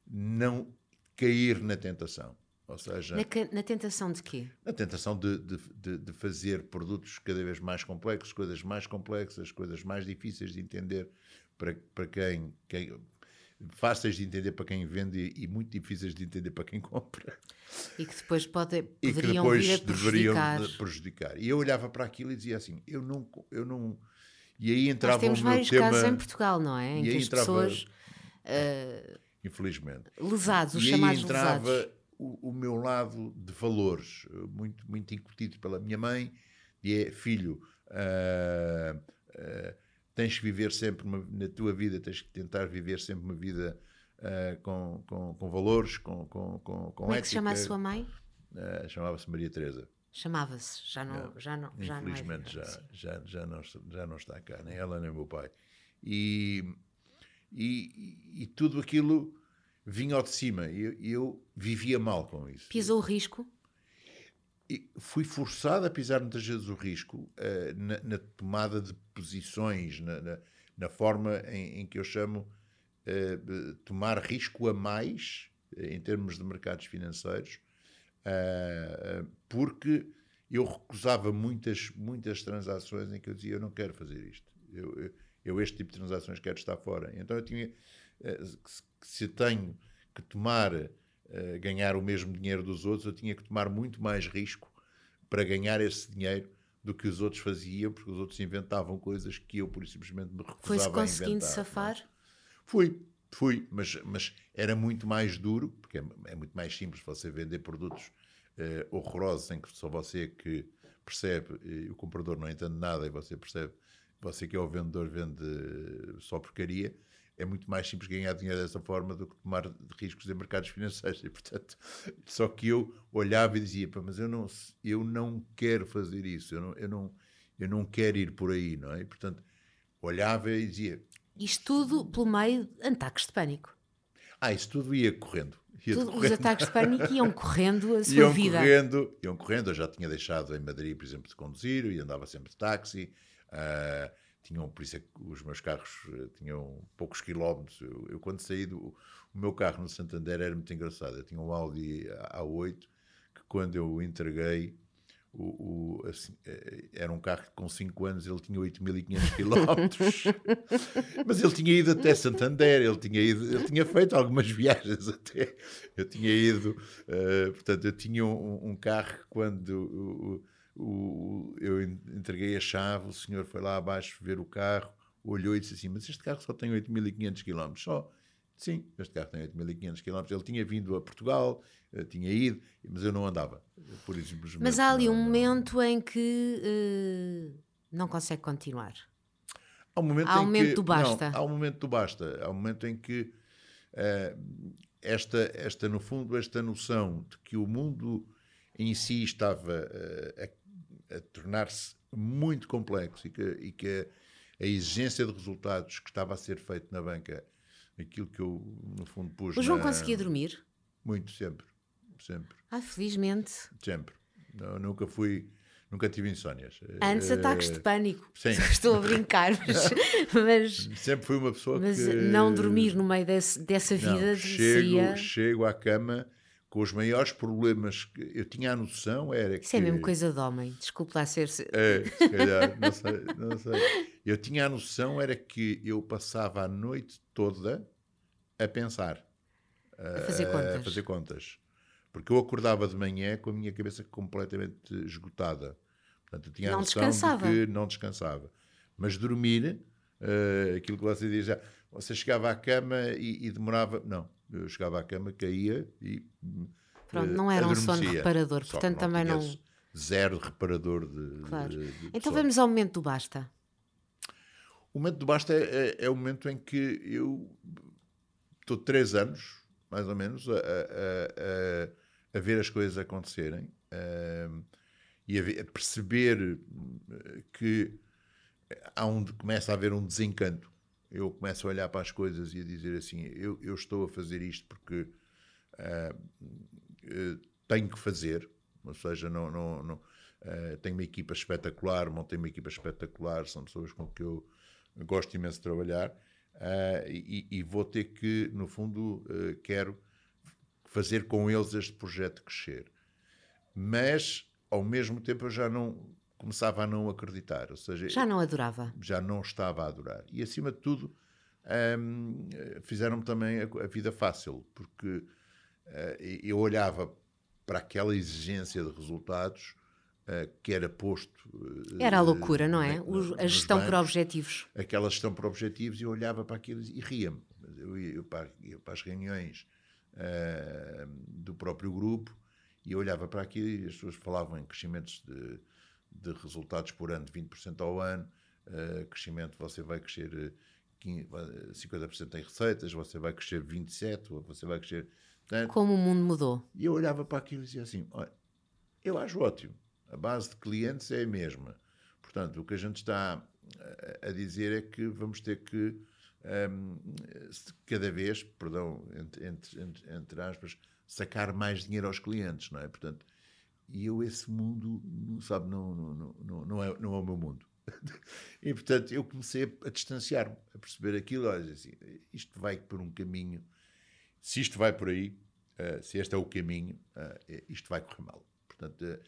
não cair na tentação. Ou seja, na, na tentação de quê? Na tentação de, de, de, fazer produtos cada vez mais complexos, coisas mais complexas, coisas mais difíceis de entender para, para quem, quem fáceis de entender para quem vende e muito difíceis de entender para quem compra. E que depois pode, poderiam e que depois vir a prejudicar. deveriam prejudicar. E eu olhava para aquilo e dizia assim, eu não... Eu não e aí entrava Nós temos vários tema, casos em Portugal, não é? Em que as entrava, pessoas... Uh, infelizmente. Lesados, os e chamados aí entrava. O, o meu lado de valores, muito, muito incutido pela minha mãe, e é, filho... Uh, uh, tens que viver sempre uma, na tua vida, tens que tentar viver sempre uma vida uh, com, com, com, valores, com, com, com, Como é que se chama a sua mãe? Uh, Chamava-se Maria Teresa. Chamava-se, já não, já não, já Infelizmente não é já, já, já, não, já não está cá, nem ela nem o meu pai. E, e, e tudo aquilo vinha ao de cima e eu, eu, vivia mal com isso. Pisou o risco? Fui forçado a pisar muitas vezes o risco uh, na, na, tomada de posições, na, na, na forma em, em, que eu chamo uh, tomar risco a mais uh, em termos de mercados financeiros, porque eu recusava muitas, muitas transações em que eu dizia eu não quero fazer isto. Eu, eu, eu este tipo de transações quero estar fora. Então eu tinha, se tenho que tomar uh, ganhar o mesmo dinheiro dos outros, eu tinha que tomar muito mais risco para ganhar esse dinheiro do que os outros faziam, porque os outros inventavam coisas que eu, por simplesmente, me recusava Foi-se conseguindo safar? Fui, fui, mas, mas era muito mais duro, porque é, é muito mais simples você vender produtos uh, horrorosos em que só você que percebe e o comprador não entende nada e você percebe, você que é o vendedor vende só porcaria, é muito mais simples ganhar dinheiro dessa forma do que tomar riscos em mercados financeiros. [LAUGHS] E, portanto, só que eu olhava e dizia, mas eu não, eu não quero fazer isso, eu não, eu, não, eu não quero ir por aí, não é? E, portanto, olhava e dizia... Isto tudo pelo meio de ataques de pânico. Ah, isso tudo ia correndo. Ia tudo, correndo. Os ataques de pânico iam [LAUGHS] correndo a sua iam vida. Correndo, iam correndo, eu já tinha deixado em Madrid, por exemplo, de conduzir, e andava sempre de táxi. Uh, tinham, por isso é que os meus carros eh, tinham poucos quilómetros. Eu, eu quando saí do o meu carro no Santander era muito engraçado. Eu tinha um Audi A8 que quando eu entreguei o, o assim, eh, era um carro que com 5 anos ele tinha 8.500 quilómetros [LAUGHS] mas ele tinha ido até Santander ele tinha, ido, ele tinha feito algumas [LAUGHS] viagens até eu tinha ido uh, portanto eu tinha um, um carro quando o, eu entreguei a chave, o senhor foi lá abaixo ver o carro, olhou e disse assim: Mas este carro só tem 8.500 km. Só. Sim, este carro tem 8.500 km. Ele tinha vindo a Portugal, eh, tinha ido, mas eu não andava. Por isso, mas há ali um momento em que uh, não consegue continuar. Há um momento, há um momento que, do basta. Não, há um momento do basta. Há um momento em que uh, esta, esta, no fundo, esta noção de que o mundo em si estava uh, a tornar-se muito complexo e que, e que a, exigência de resultados que estava a ser feito na banca, aquilo que eu, no fundo, pus. O João na... conseguia dormir? Muito, sempre. Sempre. Ah, felizmente. Sempre. Não, nunca fui. Nunca tive insónias. Antes uh, ataques de pânico. Sim. [LAUGHS] Estou a brincar, [LAUGHS] mas, mas, Sempre fui uma pessoa mas que. Mas não dormir no meio desse, dessa vida não, chego, seria... chego à cama com os maiores problemas que eu tinha a noção era que. Isso é mesmo coisa de homem, desculpe lá ser. É, [LAUGHS] se calhar, não sei, não sei. Eu tinha a noção era que eu passava a noite toda a pensar. A fazer contas. A fazer contas. Porque eu acordava de manhã com a minha cabeça completamente esgotada. Portanto, eu tinha não a noção descansava. de que não descansava. Mas dormir, uh, aquilo que você diz já, você chegava à cama e, e demorava. Não, eu chegava à cama, caía e. Pronto, não era um sono reparador, Só portanto também não. Zero reparador de. Claro. De, de então vamos ao momento do basta. O momento do basta é, é, é o momento em que eu estou três anos, mais ou menos, a, a, a, a ver as coisas acontecerem uh, e a, a, perceber que há um, começa a haver um desencanto eu começo a olhar para as coisas e a dizer assim: eu, eu estou a fazer isto porque uh, uh, tenho que fazer, ou seja, não, não, não uh, tenho uma equipa espetacular, montei uma equipa espetacular, são pessoas com que eu gosto imenso de trabalhar e, e, vou ter que, no fundo, quero fazer com eles este projeto crescer. Mas, ao mesmo tempo, eu já não começava a não acreditar. Ou seja, já não adorava. Já não estava a adorar. E, acima de tudo, um, fizeram-me também a, a, vida fácil, porque uh, eu olhava para aquela exigência de resultados uh, que era posto. Uh, era a loucura, não é? a gestão bancos, por objetivos. Aquela gestão por objetivos, e eu olhava para aquilo e ria-me. Eu ia para, para, as reuniões do próprio grupo e eu olhava para aquilo e as pessoas falavam em crescimentos de, de resultados por ano de 20% ao ano, crescimento, você vai crescer 50% em receitas, você vai crescer 27%, você vai crescer. Portanto, Como o mundo mudou. E eu olhava para aquilo e dizia assim: olha, eu acho ótimo, a base de clientes é a mesma. Portanto, o que a gente está a dizer é que vamos ter que, um, cada vez, perdão, entre, entre, entre, aspas, sacar mais dinheiro aos clientes, não é? Portanto, e eu, esse mundo, sabe, não, não, não, não, é, não é o meu mundo. [LAUGHS] e portanto eu comecei a distanciar-me, a perceber aquilo, assim, isto vai por um caminho, se isto vai por aí, uh, se este é o caminho, uh, isto vai correr mal. Portanto, uh,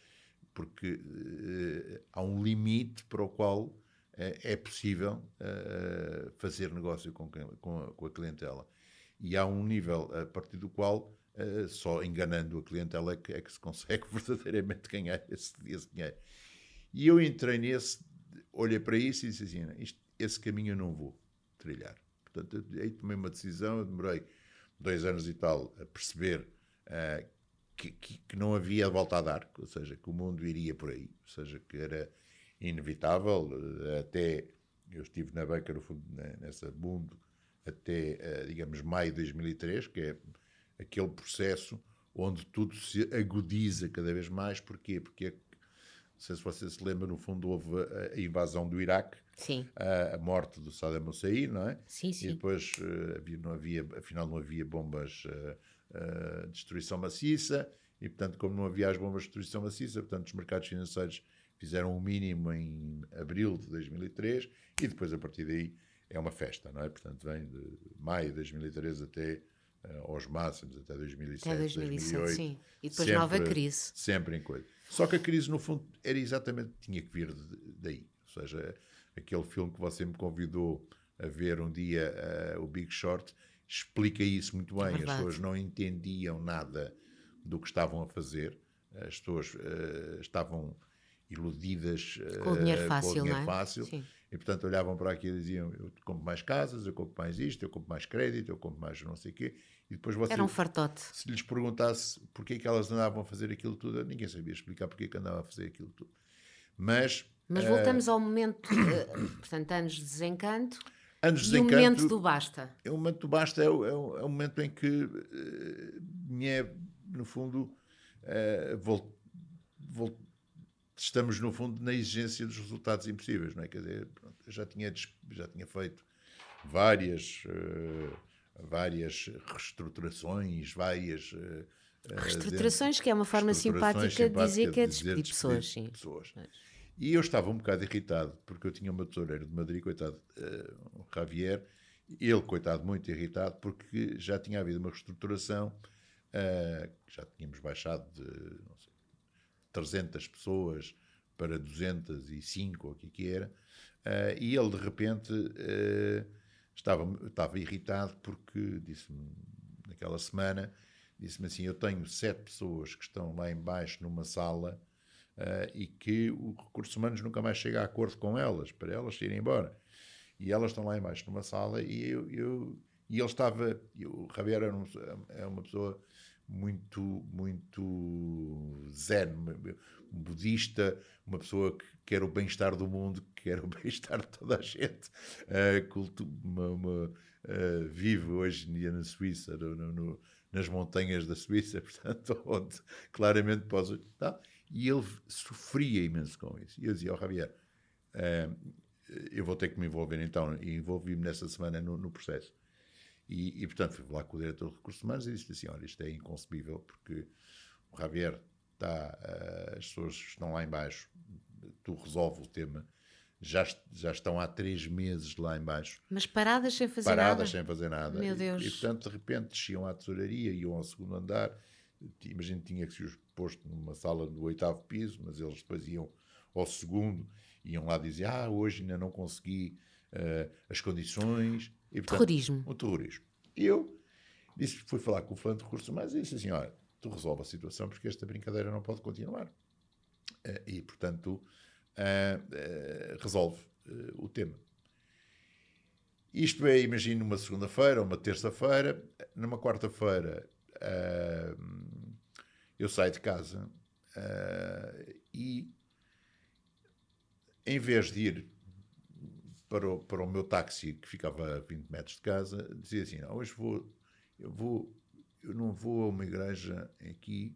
porque há um limite para o qual é possível fazer negócio com, com, a, clientela. E há um nível a partir do qual só enganando a clientela é que, é que se consegue [LAUGHS] verdadeiramente ganhar esse, esse dinheiro. E eu entrei nesse olhei para isso e disse assim: isto, esse caminho eu não vou trilhar. Portanto, aí tomei uma decisão, eu demorei dois anos e tal a perceber uh, que, que, que, não havia volta a dar, ou seja, que o mundo iria por aí, ou seja, que era inevitável. Uh, até eu estive na banca, no fundo, nessa mundo, até, uh, digamos, maio de 2003, que é aquele processo onde tudo se agudiza cada vez mais. Porquê? Porque sei se você se lembra, no fundo houve a, invasão do Iraque. A, a, morte do Saddam Hussein, não é? Sim, sim. E depois havia, não havia, afinal não havia bombas uh, uh, de destruição maciça, e portanto, como não havia as bombas de destruição maciça, portanto, os mercados financeiros fizeram o mínimo em abril de 2003, e depois, a partir daí, é uma festa, não é? Portanto, vem de maio de 2003 até aos máximos, até 2007, até 2007 2008. Sim. E depois sempre, nova crise. Sempre em coisa. Só que a crise, no fundo, era exatamente, tinha que vir daí. Ou seja, aquele filme que você me convidou a ver um dia, uh, o Big Short, explica isso muito bem. É As pessoas não entendiam nada do que estavam a fazer. As pessoas uh, estavam iludidas uh, com o dinheiro fácil, o dinheiro é? fácil e portanto olhavam para aquilo e diziam eu compro mais casas, eu compro mais isto, eu compro mais crédito, eu compro mais não sei o quê e depois você, Era um fartote. Se lhes perguntasse porquê que elas andavam a fazer aquilo tudo, ninguém sabia explicar porquê que andavam a fazer aquilo tudo. Mas. Mas voltamos uh, ao momento, uh, [COUGHS] portanto, anos de desencanto. Anos de desencanto. E o momento do basta. É o momento do basta é o, é o, é o momento em que uh, é, no fundo, uh, volt, estamos, no fundo, na exigência dos resultados impossíveis, não é? Quer dizer, já tinha, já tinha feito várias. Uh, várias reestruturações, várias. Uh, reestruturações, que é uma forma simpática de dizer que é despedir, pessoas. Sim. pessoas. E eu estava um bocado irritado, porque eu tinha uma tesoureira de Madrid, coitado, uh, o Javier, ele, coitado, muito irritado, porque já tinha havido uma reestruturação, uh, já tínhamos baixado de sei, 300 pessoas para 205, ou o que, que era, uh, e ele, de repente estava, estava irritado porque disse-me, naquela semana, disse-me assim: Eu tenho sete pessoas que estão lá embaixo numa sala uh, e que o recursos humanos nunca mais chega a acordo com elas, para elas irem embora. E elas estão lá embaixo numa sala e eu. eu e ele estava. o Javier era um, é uma pessoa muito, muito zen, um budista, uma pessoa que quer o bem-estar do mundo, que quer o [LAUGHS] bem-estar de toda a gente, uh, culto, uma, uma, uh, vive hoje em dia na Suíça, no, no, nas montanhas da Suíça, [LAUGHS] portanto, onde claramente pode. Tá? E ele sofria imenso com isso. E eu dizia ao oh, Javier, uh, eu vou ter que me envolver então, e envolvi-me nessa semana no, no processo. E, e, portanto, fui lá com o diretor de recursos humanos e disse assim: olha, isto é inconcebível, porque o Javier está, uh, as pessoas estão lá embaixo, tu resolves o tema já, já estão há três meses lá embaixo. Mas paradas sem fazer paradas nada? sem fazer nada. Meu E- Deus. E, portanto, de repente, desciam à tesouraria, iam ao segundo andar. Imagino que tinha que se os posto numa sala do oitavo piso, mas eles depois iam ao segundo, iam lá dizer: Ah, hoje ainda não consegui eh, as condições. E, portanto, Terrorismo. o terrorismo. E eu disse, fui falar com o fulano de recursos humanos e disse assim, olha, tu resolve a situação porque esta brincadeira não pode continuar. Eh, e, portanto, eh, eh, resolve eh, o tema. Isto é, imagino, uma segunda-feira, uma terça-feira. Numa quarta-feira, eu saio de casa e, em vez de ir para o, para o meu táxi, que ficava a 20 metros de casa, dizia assim, hoje vou, eu vou, eu não vou a uma igreja aqui,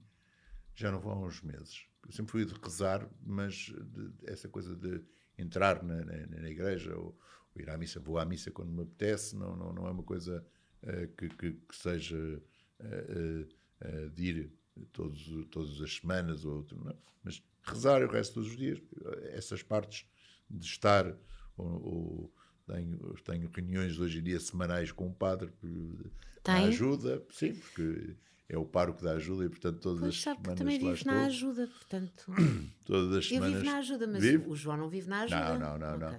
já não vou há uns meses. Eu sempre fui de rezar, mas de- essa coisa de entrar na, na- na igreja ou, ou ir à missa, vou à missa quando me apetece, não, não, não é uma coisa eh, que, que, que seja eh, eh, de ir todos, todas as semanas ou outro, não. Mas rezar eu resto todos os dias, essas partes de estar ou, ou tenho, tenho reuniões hoje em dia semanais com o padre Tem? ajuda, sim, porque é o pároco da ajuda e portanto todas Pois as sabe que semanas também lá vive na ajuda, portanto. [CLEARS THROAT] todas as Eu semanas vivo na ajuda, mas Vive? o João não vive na ajuda. não, não, não, não.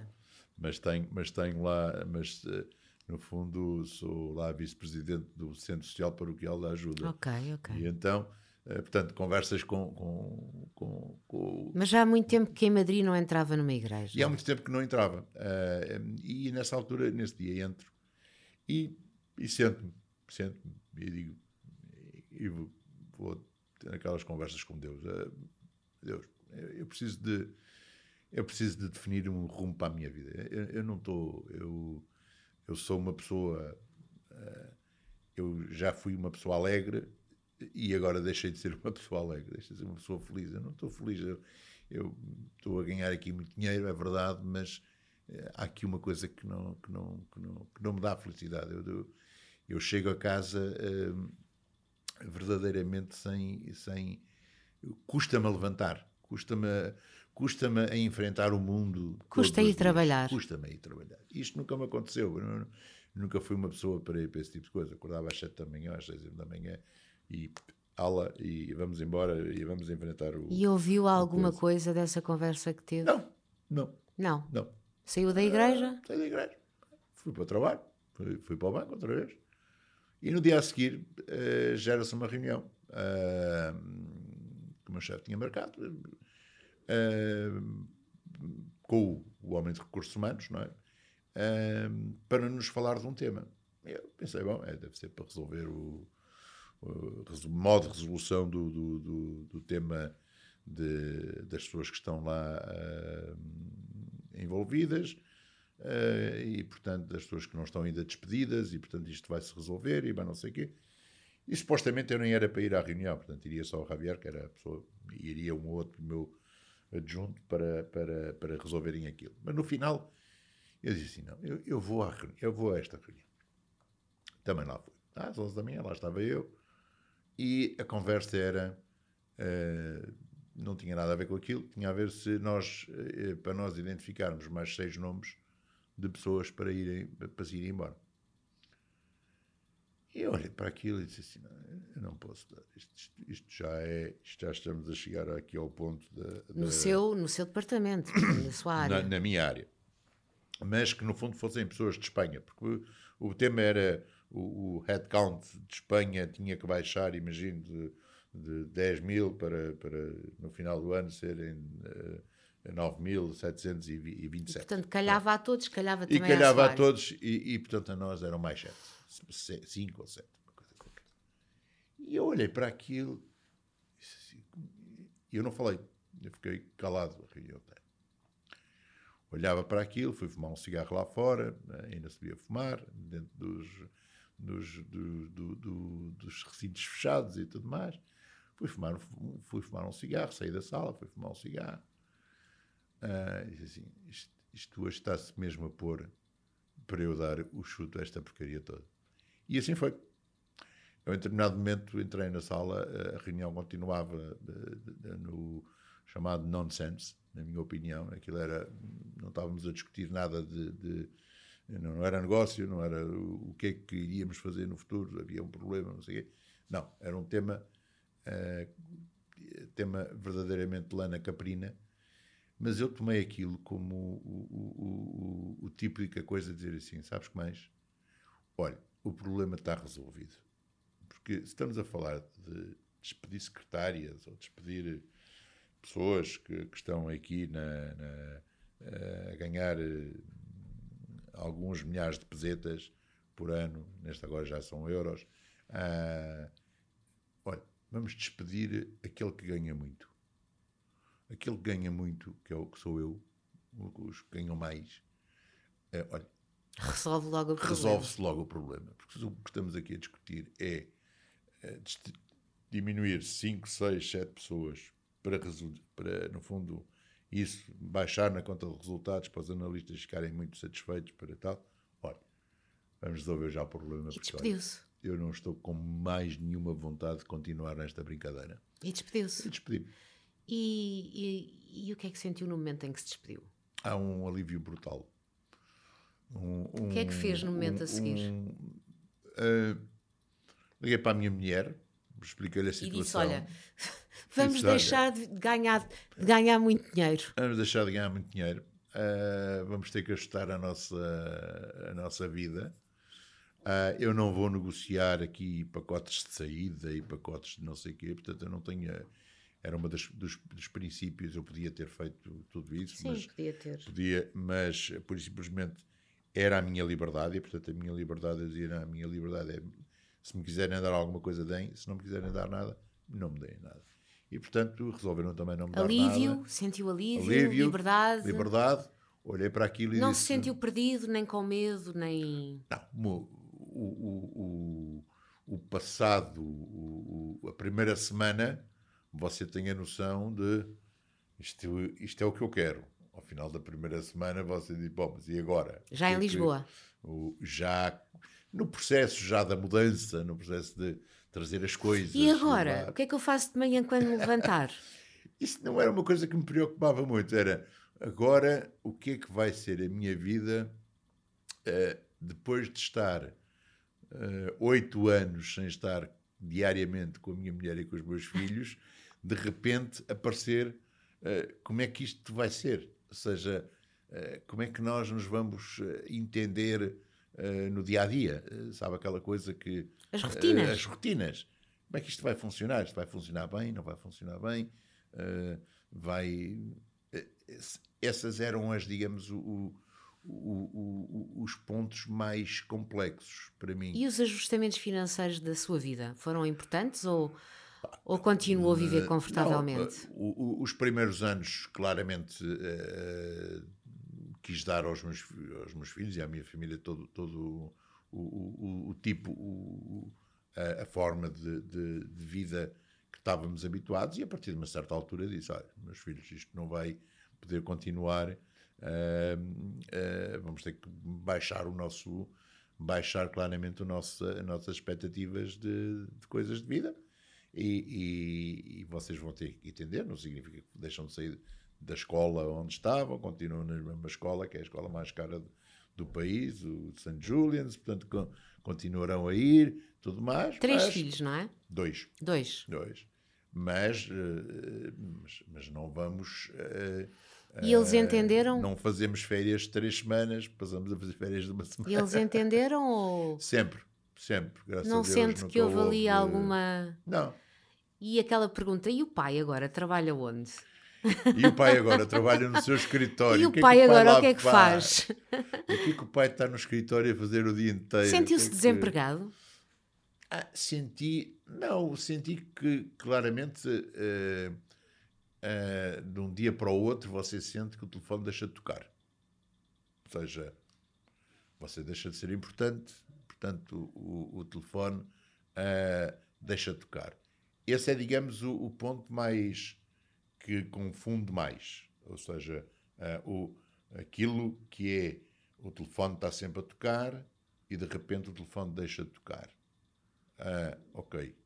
Mas tenho, mas tenho lá, mas eh, no fundo sou lá vice-presidente do Centro Social Paroquial da Ajuda. Ok, ok. E então, eh, portanto, conversas com, com, com, com, Mas já há muito tempo que em Madrid não entrava numa igreja. E há muito tempo que não entrava. Eh, e nessa altura, nesse dia, entro e, e sento-me, sento-me e digo, e vou, ter aquelas conversas com Deus. Eh, Deus, eu preciso de eu preciso de definir um rumo para a minha vida. Eu, eu não estou, eu, eu sou uma pessoa, eh, eu já fui uma pessoa alegre e agora deixei de ser uma [LAUGHS] pessoa alegre, deixei de ser uma pessoa feliz. Eu não estou feliz, eu, eu estou a ganhar aqui muito dinheiro, é verdade, mas eh, há aqui uma coisa que não, que não, que não, que não me dá felicidade. Eu, eu, eu chego a casa verdadeiramente sem. sem custa-me a levantar, custa-me a- custa-me a enfrentar o mundo. Custa ir trabalhar. Custa-me a ir trabalhar. Isto nunca me aconteceu. Eu nu- nunca fui uma pessoa para ir para esse tipo de coisa. Acordava às 7 da manhã, às 6 da manhã e aula e vamos embora e vamos enfrentar o. E ouviu alguma coisa. coisa dessa conversa que teve? Não, não, Não. não. Saiu da igreja? Saí da igreja. Fui para o trabalho, fui, fui para o banco outra vez. E no dia a seguir eh, gera-se uma reunião ah, que o meu chefe tinha marcado ah, com o, homem de recursos humanos, não é? Para nos falar de um tema. Eu pensei, bom, é, deve ser para resolver o, o modo de resolução do, do, do, do tema de- das pessoas que estão lá envolvidas eh, e, portanto, das pessoas que não estão ainda despedidas e, portanto, isto vai se resolver e vai não sei o quê. E supostamente eu nem era para ir à reunião, portanto, iria só o Javier, que era a pessoa, e iria um ou outro meu adjunto para, para, para resolverem aquilo. Mas no final, eu disse assim: não, eu, eu, vou, à reunião, eu vou a esta reunião. Também lá fui. Às 11 da manhã, lá estava eu, e a conversa era. eh, não tinha nada a ver com aquilo, tinha a ver se nós, eh, para nós identificarmos mais seis nomes de pessoas para, irem, para se irem embora. E eu olhei para aquilo e disse assim: não, eu não posso dar. Isto, isto- já é. isto já estamos a chegar aqui ao ponto da. No, da- seu, no seu departamento, na sua [COUGHS] área. na, na minha área. Mas que no fundo fossem pessoas de Espanha, porque o, o tema era o, o headcount de Espanha tinha que baixar, imagino, de, de 10 mil para, para no final do ano serem uh, 9.727. Portanto, calhava a todos, calhava E também à calhava sua a todos, e, e, portanto a nós eram mais sete, se- cinco ou sete. uma coisa qualquer. E eu olhei para aquilo, e assim, e eu não falei, eu fiquei calado a. Olhava para aquilo, fui fumar um cigarro lá fora, né, ainda se via fumar, dentro dos, dos, do- do- do- dos recintos fechados e tudo mais. Fui fumar, um- fui fumar um cigarro, saí da sala, fui fumar um cigarro. Ah, disse assim, isto, isto está-se mesmo a pôr para eu dar o chute a esta porcaria toda. E assim foi. Eu, em determinado momento, entrei na sala, a reunião continuava de- no chamado nonsense, na minha opinião. Aquilo era, não estávamos a discutir nada de, de não era negócio, não era o, que é que iríamos fazer no futuro, havia um problema, não sei o quê. Não, era um tema, uh, tema verdadeiramente lana caprina, mas eu tomei aquilo como o, o, o, o típica coisa de dizer assim, sabes que mais? Olha, o problema está resolvido. Porque estamos a falar de despedir secretárias ou despedir pessoas que, que estão aqui na, na, a ganhar eh, alguns milhares de pesetas por ano, neste agora já são euros. Ah, olha, vamos despedir aquele que ganha muito. Aquele que ganha muito, que é o que sou eu, os que ganham mais, é, olha, resolve logo o problema. Resolve-se logo o problema. Porque o que estamos aqui a discutir é, é diminuir 5, 6, 7 pessoas para, para, no fundo, isso baixar na conta de resultados para os analistas ficarem muito satisfeitos para tal. Olha, vamos resolver já o problema. E despediu-se. Eu não estou com mais nenhuma vontade de continuar nesta brincadeira. E despediu-se. E despedi e, e, e, o que é que sentiu no momento em que se despediu? Há um alívio brutal. Um, um, o que é que fez no momento um, a seguir? Uh, liguei para a minha mulher, expliquei-lhe a situação. E disse, olha, [LAUGHS] vamos disse, deixar olha, de, ganhar, de ganhar muito dinheiro. Vamos deixar de ganhar muito dinheiro. Uh, vamos ter que ajustar a nossa, a nossa vida. Uh, eu não vou negociar aqui pacotes de saída e pacotes de não sei o quê, portanto eu não tenho era um dos, dos, princípios, eu podia ter feito tudo isso, Sim, mas podia ter. Podia, mas por simplesmente era a minha liberdade, e portanto a minha liberdade, eu dizia, não, a minha liberdade é, se me quiserem dar alguma coisa, deem, se não me quiserem dar nada, não me deem nada. E portanto resolveram também não me dar alívio, nada. Sentiu alívio, alívio, liberdade. Liberdade, olhei para aquilo e Não disse, se sentiu perdido, nem com medo, nem... Não, o, o, o, o passado, o, a primeira semana você tem a noção de isto, isto é o que eu quero. Ao final da primeira semana você diz, bom, mas e agora? Já em Lisboa? O, já no processo já da mudança, no processo de trazer as coisas. E agora? O que é que eu faço de manhã quando me levantar? [LAUGHS] Isso não era uma coisa que me preocupava muito. Era agora o que é que vai ser a minha vida uh, depois de estar uh, oito anos sem estar diariamente com a minha mulher e com os meus filhos de repente aparecer uh, como é que isto vai ser. Ou seja, uh, como é que nós nos vamos uh, entender no dia a dia. sabe aquela coisa que. As rotinas. as rotinas. Como é que isto vai funcionar? Isto vai funcionar bem? Não vai funcionar bem? vai. essas eram as, digamos, o, o o, o, os pontos mais complexos para mim. E os ajustamentos financeiros da sua vida foram importantes ou ou continuou a viver confortavelmente? Não, o, o, os primeiros anos, claramente, uh, quis dar aos meus, aos meus filhos e à minha família todo, todo o, o tipo, a, a, forma de, de, de, vida que estávamos habituados, e a partir de uma certa altura disse: Olha, meus filhos, isto não vai poder continuar, uh, uh, vamos ter que baixar o nosso. Baixar claramente o nosso, as nossas expectativas de, de coisas de vida e, e, e, vocês vão ter que entender, não significa que deixam de sair da escola onde estavam, continuam na mesma escola, que é a escola mais cara do, do país, o St. Julian's, portanto con, continuarão a ir, tudo mais. Três mas, filhos, não é? Dois. Dois. Dois. Mas, uh, mas, mas, não vamos. Uh, e eles entenderam? Não fazemos férias de três semanas, passamos a fazer férias de uma [LAUGHS] semana. E eles entenderam ou. Sempre. Sempre, graças não a Deus. Sente que houve ali alguma. Não. E aquela pergunta: e o pai agora trabalha onde? E o pai agora trabalha no seu escritório. E o, pai, é que o pai agora o que é que faz? faz? O que é que o pai está no escritório a fazer o dia inteiro? Sentiu-se que desempregado? Ah, senti, não, senti que claramente uh, uh, de um dia para o outro você sente que o telefone deixa de tocar. Ou seja, você deixa de ser importante, portanto, o, o telefone uh, deixa de tocar. Esse é, digamos, o, o, ponto mais que confunde mais. Ou seja, uh, o, aquilo que é o telefone está sempre a tocar e de repente o telefone deixa de tocar. Uh, ok,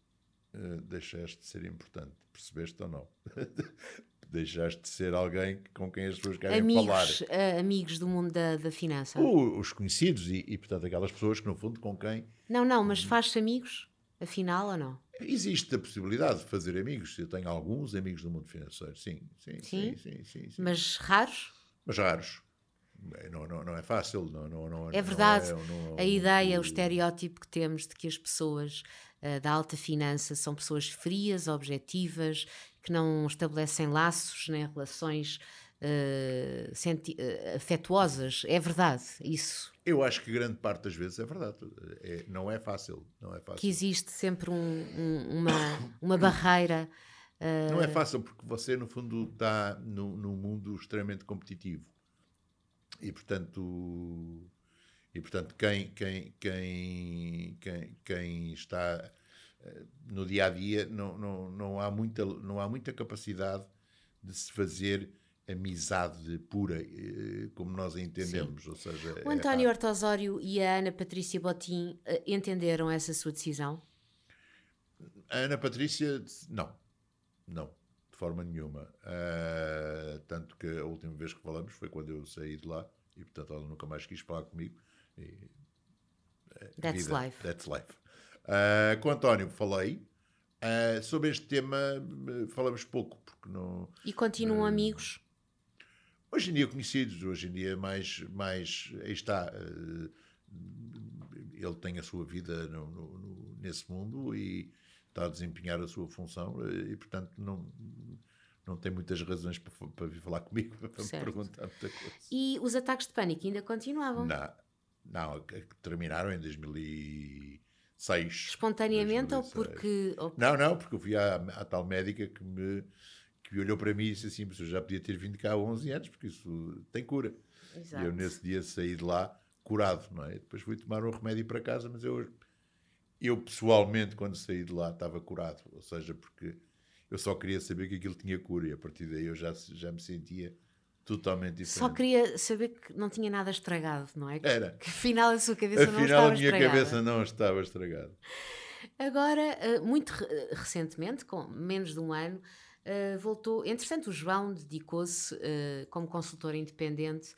uh, deixaste de ser importante, percebeste ou não? [LAUGHS] deixaste de ser alguém com quem as pessoas querem amigos, falar. Uh, amigos do mundo da, da finança. O, os conhecidos e, e, portanto, aquelas pessoas que, no fundo, com quem. Não, não, mas faz-se amigos, afinal, ou não? Existe a possibilidade de fazer amigos. Eu tenho alguns amigos do mundo financeiro, sim, sim, sim, sim, sim, sim, sim. Mas raros? Mas raros. Não, não, não é fácil. Não, não, não, é verdade. Não é, a ideia, o estereótipo que temos de que as pessoas uh, da alta finança são pessoas frias, objetivas, que não estabelecem laços, nem relações uh, senti uh, afetuosas. É verdade, isso. Eu acho que grande parte das vezes é verdade. É, não é fácil. Não é fácil. Que existe sempre um, um, uma, [COUGHS] uma barreira. Uh... Não é fácil porque você, no fundo, está num, num mundo extremamente competitivo. E, portanto, e, portanto quem, quem, quem, quem, quem está no dia a dia não, não, não, há muita, não há muita capacidade de se fazer amizade pura, eh, como nós a entendemos. Ou seja, o António é Horta Osório e a Ana Patrícia Botim eh, entenderam essa sua decisão? A Ana Patrícia, não. Não, de forma nenhuma. Uh, tanto que a última vez que falamos foi quando eu saí de lá e, portanto, ela nunca mais quis falar comigo. E, that's vida, life. That's life. Uh, com o António falei. Uh, sobre este tema falamos pouco. Porque não, e continuam uh, amigos? Hoje em dia conhecidos, hoje em dia mais, mais aí está. ele tem a sua vida no, no, no, nesse mundo e está a desempenhar a sua função e, portanto, não, não tem muitas razões para, para vir falar [LAUGHS] comigo, para certo. me perguntar muita coisa. E os ataques de pânico ainda continuavam? Não, não terminaram em 2000 seis. Espontaneamente ou porque. Ou... Não, não, porque eu fui à, à, tal médica que me que olhou para mim e disse assim: eu já podia ter vindo cá há 11 anos, porque isso tem cura. Exato. E eu nesse dia saí de lá curado, não é? Depois fui tomar um remédio para casa, mas eu, eu pessoalmente, quando saí de lá, estava curado. Ou seja, porque eu só queria saber que aquilo tinha cura e a partir daí eu já, já me sentia totalmente diferente. Só queria saber que não tinha nada estragado, não é? Era. Que [LAUGHS] afinal a sua cabeça afinal, não estava estragada. Afinal a minha cabeça não estava estragada. Agora, eh, muito recentemente, com menos de um ano, eh, voltou. Entretanto, o João dedicou-se eh, como consultor independente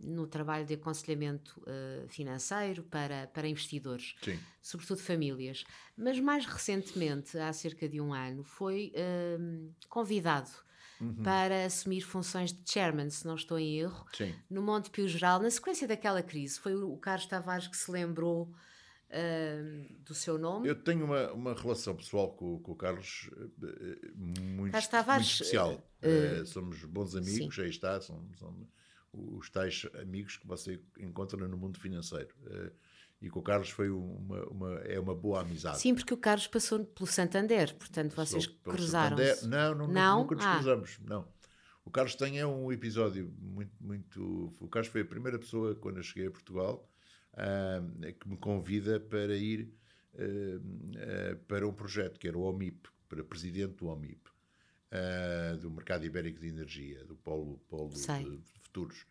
no trabalho de aconselhamento financeiro para, para investidores, Sim. sobretudo famílias. Mas mais recentemente, há cerca de um ano, foi convidado uhum. para assumir funções de chairman, se não estou em erro, Sim. no Monte Pio Geral, na sequência daquela crise. Foi o Carlos Tavares que se lembrou uh, do seu nome. Eu tenho uma, uma relação pessoal com, com o Carlos uh, muito, Tavares, muito especial. Uh, somos bons amigos, sim. aí está, somos os tais amigos que você encontra no mundo financeiro e com o Carlos foi uma, uma, é uma boa amizade. Sim, porque o Carlos passou pelo Santander, portanto vocês cruzaram-se. Não, não, não, nunca nos ah. cruzamos, não. O Carlos tem é um episódio muito, muito... O Carlos foi a primeira pessoa, quando eu cheguei a Portugal, uh, que me convida para ir uh, uh, para um projeto, que era o OMIP, para presidente do OMIP, do Mercado Ibérico de Energia, do Polo, Polo de Futuros.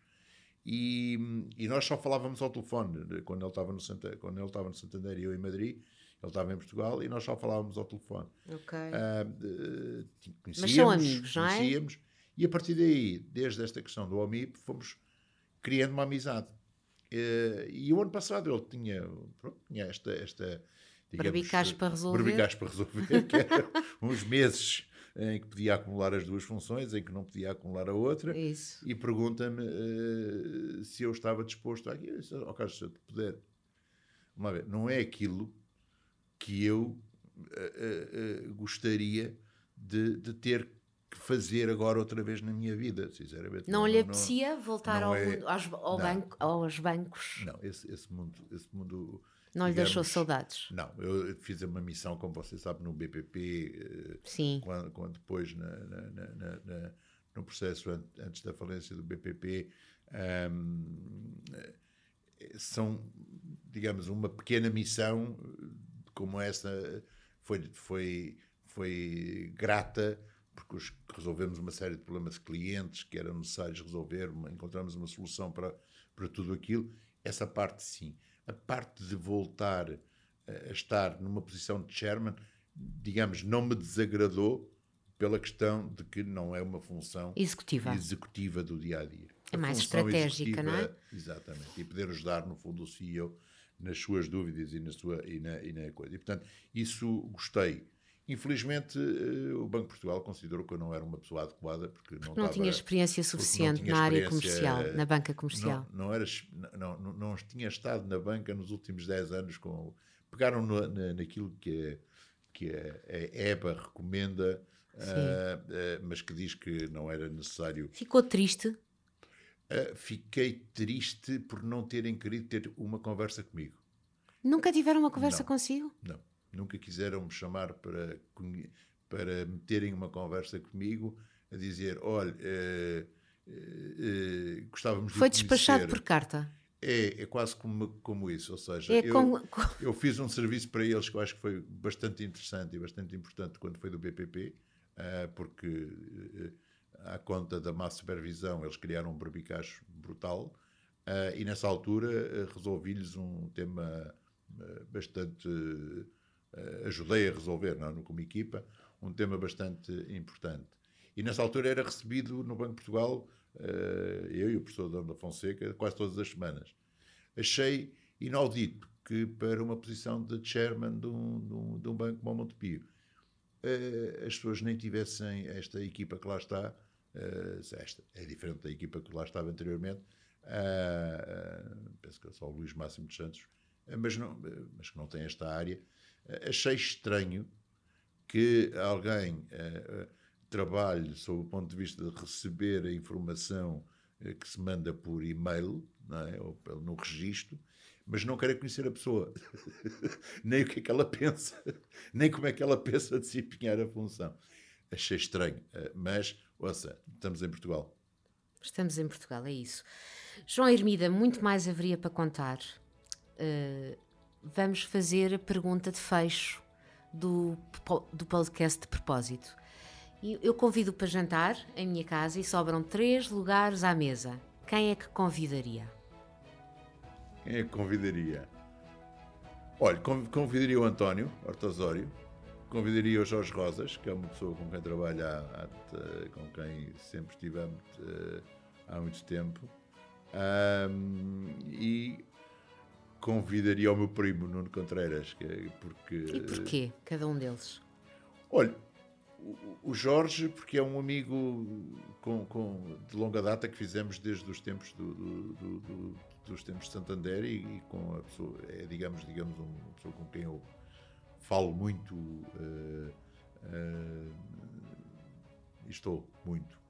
E, e, nós só falávamos ao telefone quando ele estava no Santa, quando ele estava no Santander e eu em Madrid ele estava em Portugal e nós só falávamos ao telefone. Ok. Uh, mas são amigos não é? e a partir daí desde esta questão do OMIP fomos criando uma amizade. Uh, e o ano passado ele tinha pronto, tinha esta esta digamos, para resolver. para resolver que era [LAUGHS] uns meses em que podia acumular as duas funções, em que não podia acumular a outra, Isso. e pergunta-me uh, se eu estava disposto a. Eu disse, oh, Carlos, se eu te puder. Vamos ver, não é aquilo que eu uh, uh, gostaria de, de ter que fazer agora outra vez na minha vida, sinceramente. Não, não lhe apetecia voltar ao, é, aos, ao banco, aos bancos? Não, esse, esse mundo, esse mundo não lhe deixou saudades? Não, eu fiz uma missão, como você sabe, no BPP. Eh, Sim. Quando, quando depois, na, na, na, no processo antes da falência do BPP, um, eh, são, digamos, uma pequena missão como essa foi, foi, foi grata porque os, resolvemos uma série de problemas de clientes que eram necessários resolver, encontramos uma solução para, para tudo aquilo. Essa parte, sim a parte de voltar a estar numa posição de chairman, digamos, não me desagradou pela questão de que não é uma função executiva, executiva do dia a dia. É mais estratégica, não é? Exatamente. E poder ajudar, no fundo, o CEO nas suas dúvidas e na, sua, e na, e na coisa. E, portanto, isso gostei. Infelizmente, eh, o Banco de Portugal considerou que eu não era uma pessoa adequada porque, porque não, tinha experiência suficiente tinha na área comercial, na banca comercial. Não, não, era, não, não, não, tinha estado na banca nos últimos 10 anos. Com, pegaram no, na, naquilo que, é, que a EBA recomenda, uh, uh, mas que diz que não era necessário. Ficou triste? Fiquei triste por não terem querido ter uma conversa comigo. Nunca tiveram uma conversa consigo? Não. Nunca quiseram me chamar para, para meterem uma conversa comigo a dizer: olha, eh, eh, gostávamos de Foi despachado por carta. É, é quase como, como isso, ou seja, é eu, como... eu fiz um serviço para eles que eu acho que foi bastante interessante e bastante importante quando foi do BPP, uh, porque uh, à conta da má supervisão eles criaram um barbicacho brutal uh, e nessa altura resolvi-lhes um tema bastante ajudei a resolver, não, como equipa, um tema bastante importante. E nessa altura era recebido no Banco de Portugal, uh, eu e o professor Dona Fonseca, quase todas as semanas. Achei inaudito que para uma posição de chairman de um, de um, de um banco como o Montepio, uh, as pessoas nem tivessem esta equipa que lá está, esta é diferente da equipa que lá estava anteriormente, uh, penso que é só o Luís Máximo de Santos, mas, não, mas que não tem esta área, achei estranho que alguém uh, trabalhe sob o ponto de vista de receber a informação uh, que se manda por e-mail, é? ou no registro, mas não queira conhecer a pessoa, [LAUGHS] nem o que é que ela pensa, [LAUGHS] nem como é que ela pensa desempenhar a função. Achei estranho, mas, ouça, estamos em Portugal. Estamos em Portugal, é isso. João Hermida, muito mais haveria para contar. Uh, vamos fazer a pergunta de fecho do, do podcast de propósito. Eu convido para jantar em minha casa e sobram três lugares à mesa. Quem é que convidaria? Quem é que convidaria? Olha, convidaria o António Hortosório, convidaria o Jorge Rosas, que é uma pessoa com quem trabalho há, há, com quem sempre estivemos uh, há muito tempo, um, e convidaria o meu primo, Nuno Contreiras. Porque, e porquê, cada um deles? Olha, o Jorge, porque é um amigo com, com, de longa data que fizemos desde os tempos do, do, do, dos tempos de Santander e, e, com a pessoa, é digamos, digamos uma pessoa com quem eu falo muito uh, uh, estou muito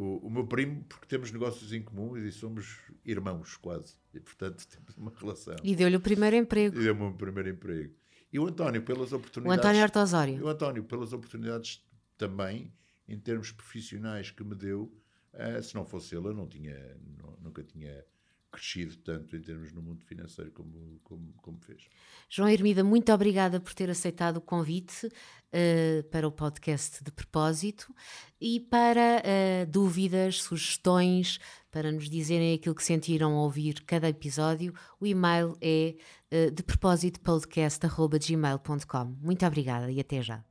o, o, meu primo, porque temos negócios em comum e somos irmãos quase. E, portanto, [LAUGHS] temos uma relação. E deu-lhe o primeiro emprego. E deu-me o primeiro emprego. E o António, pelas oportunidades. O António Artosório. O António, pelas oportunidades também, em termos profissionais que me deu. Uh, se não fosse ele, eu não tinha, não, nunca tinha crescido tanto em termos no mundo financeiro como, como, como fez. João Hermida, muito obrigada por ter aceitado o convite uh, para o podcast de propósito e para uh, dúvidas, sugestões, para nos dizerem aquilo que sentiram ao ouvir cada episódio, o e-mail é uh, de propósito podcast.gmail.com. Muito obrigada e até já.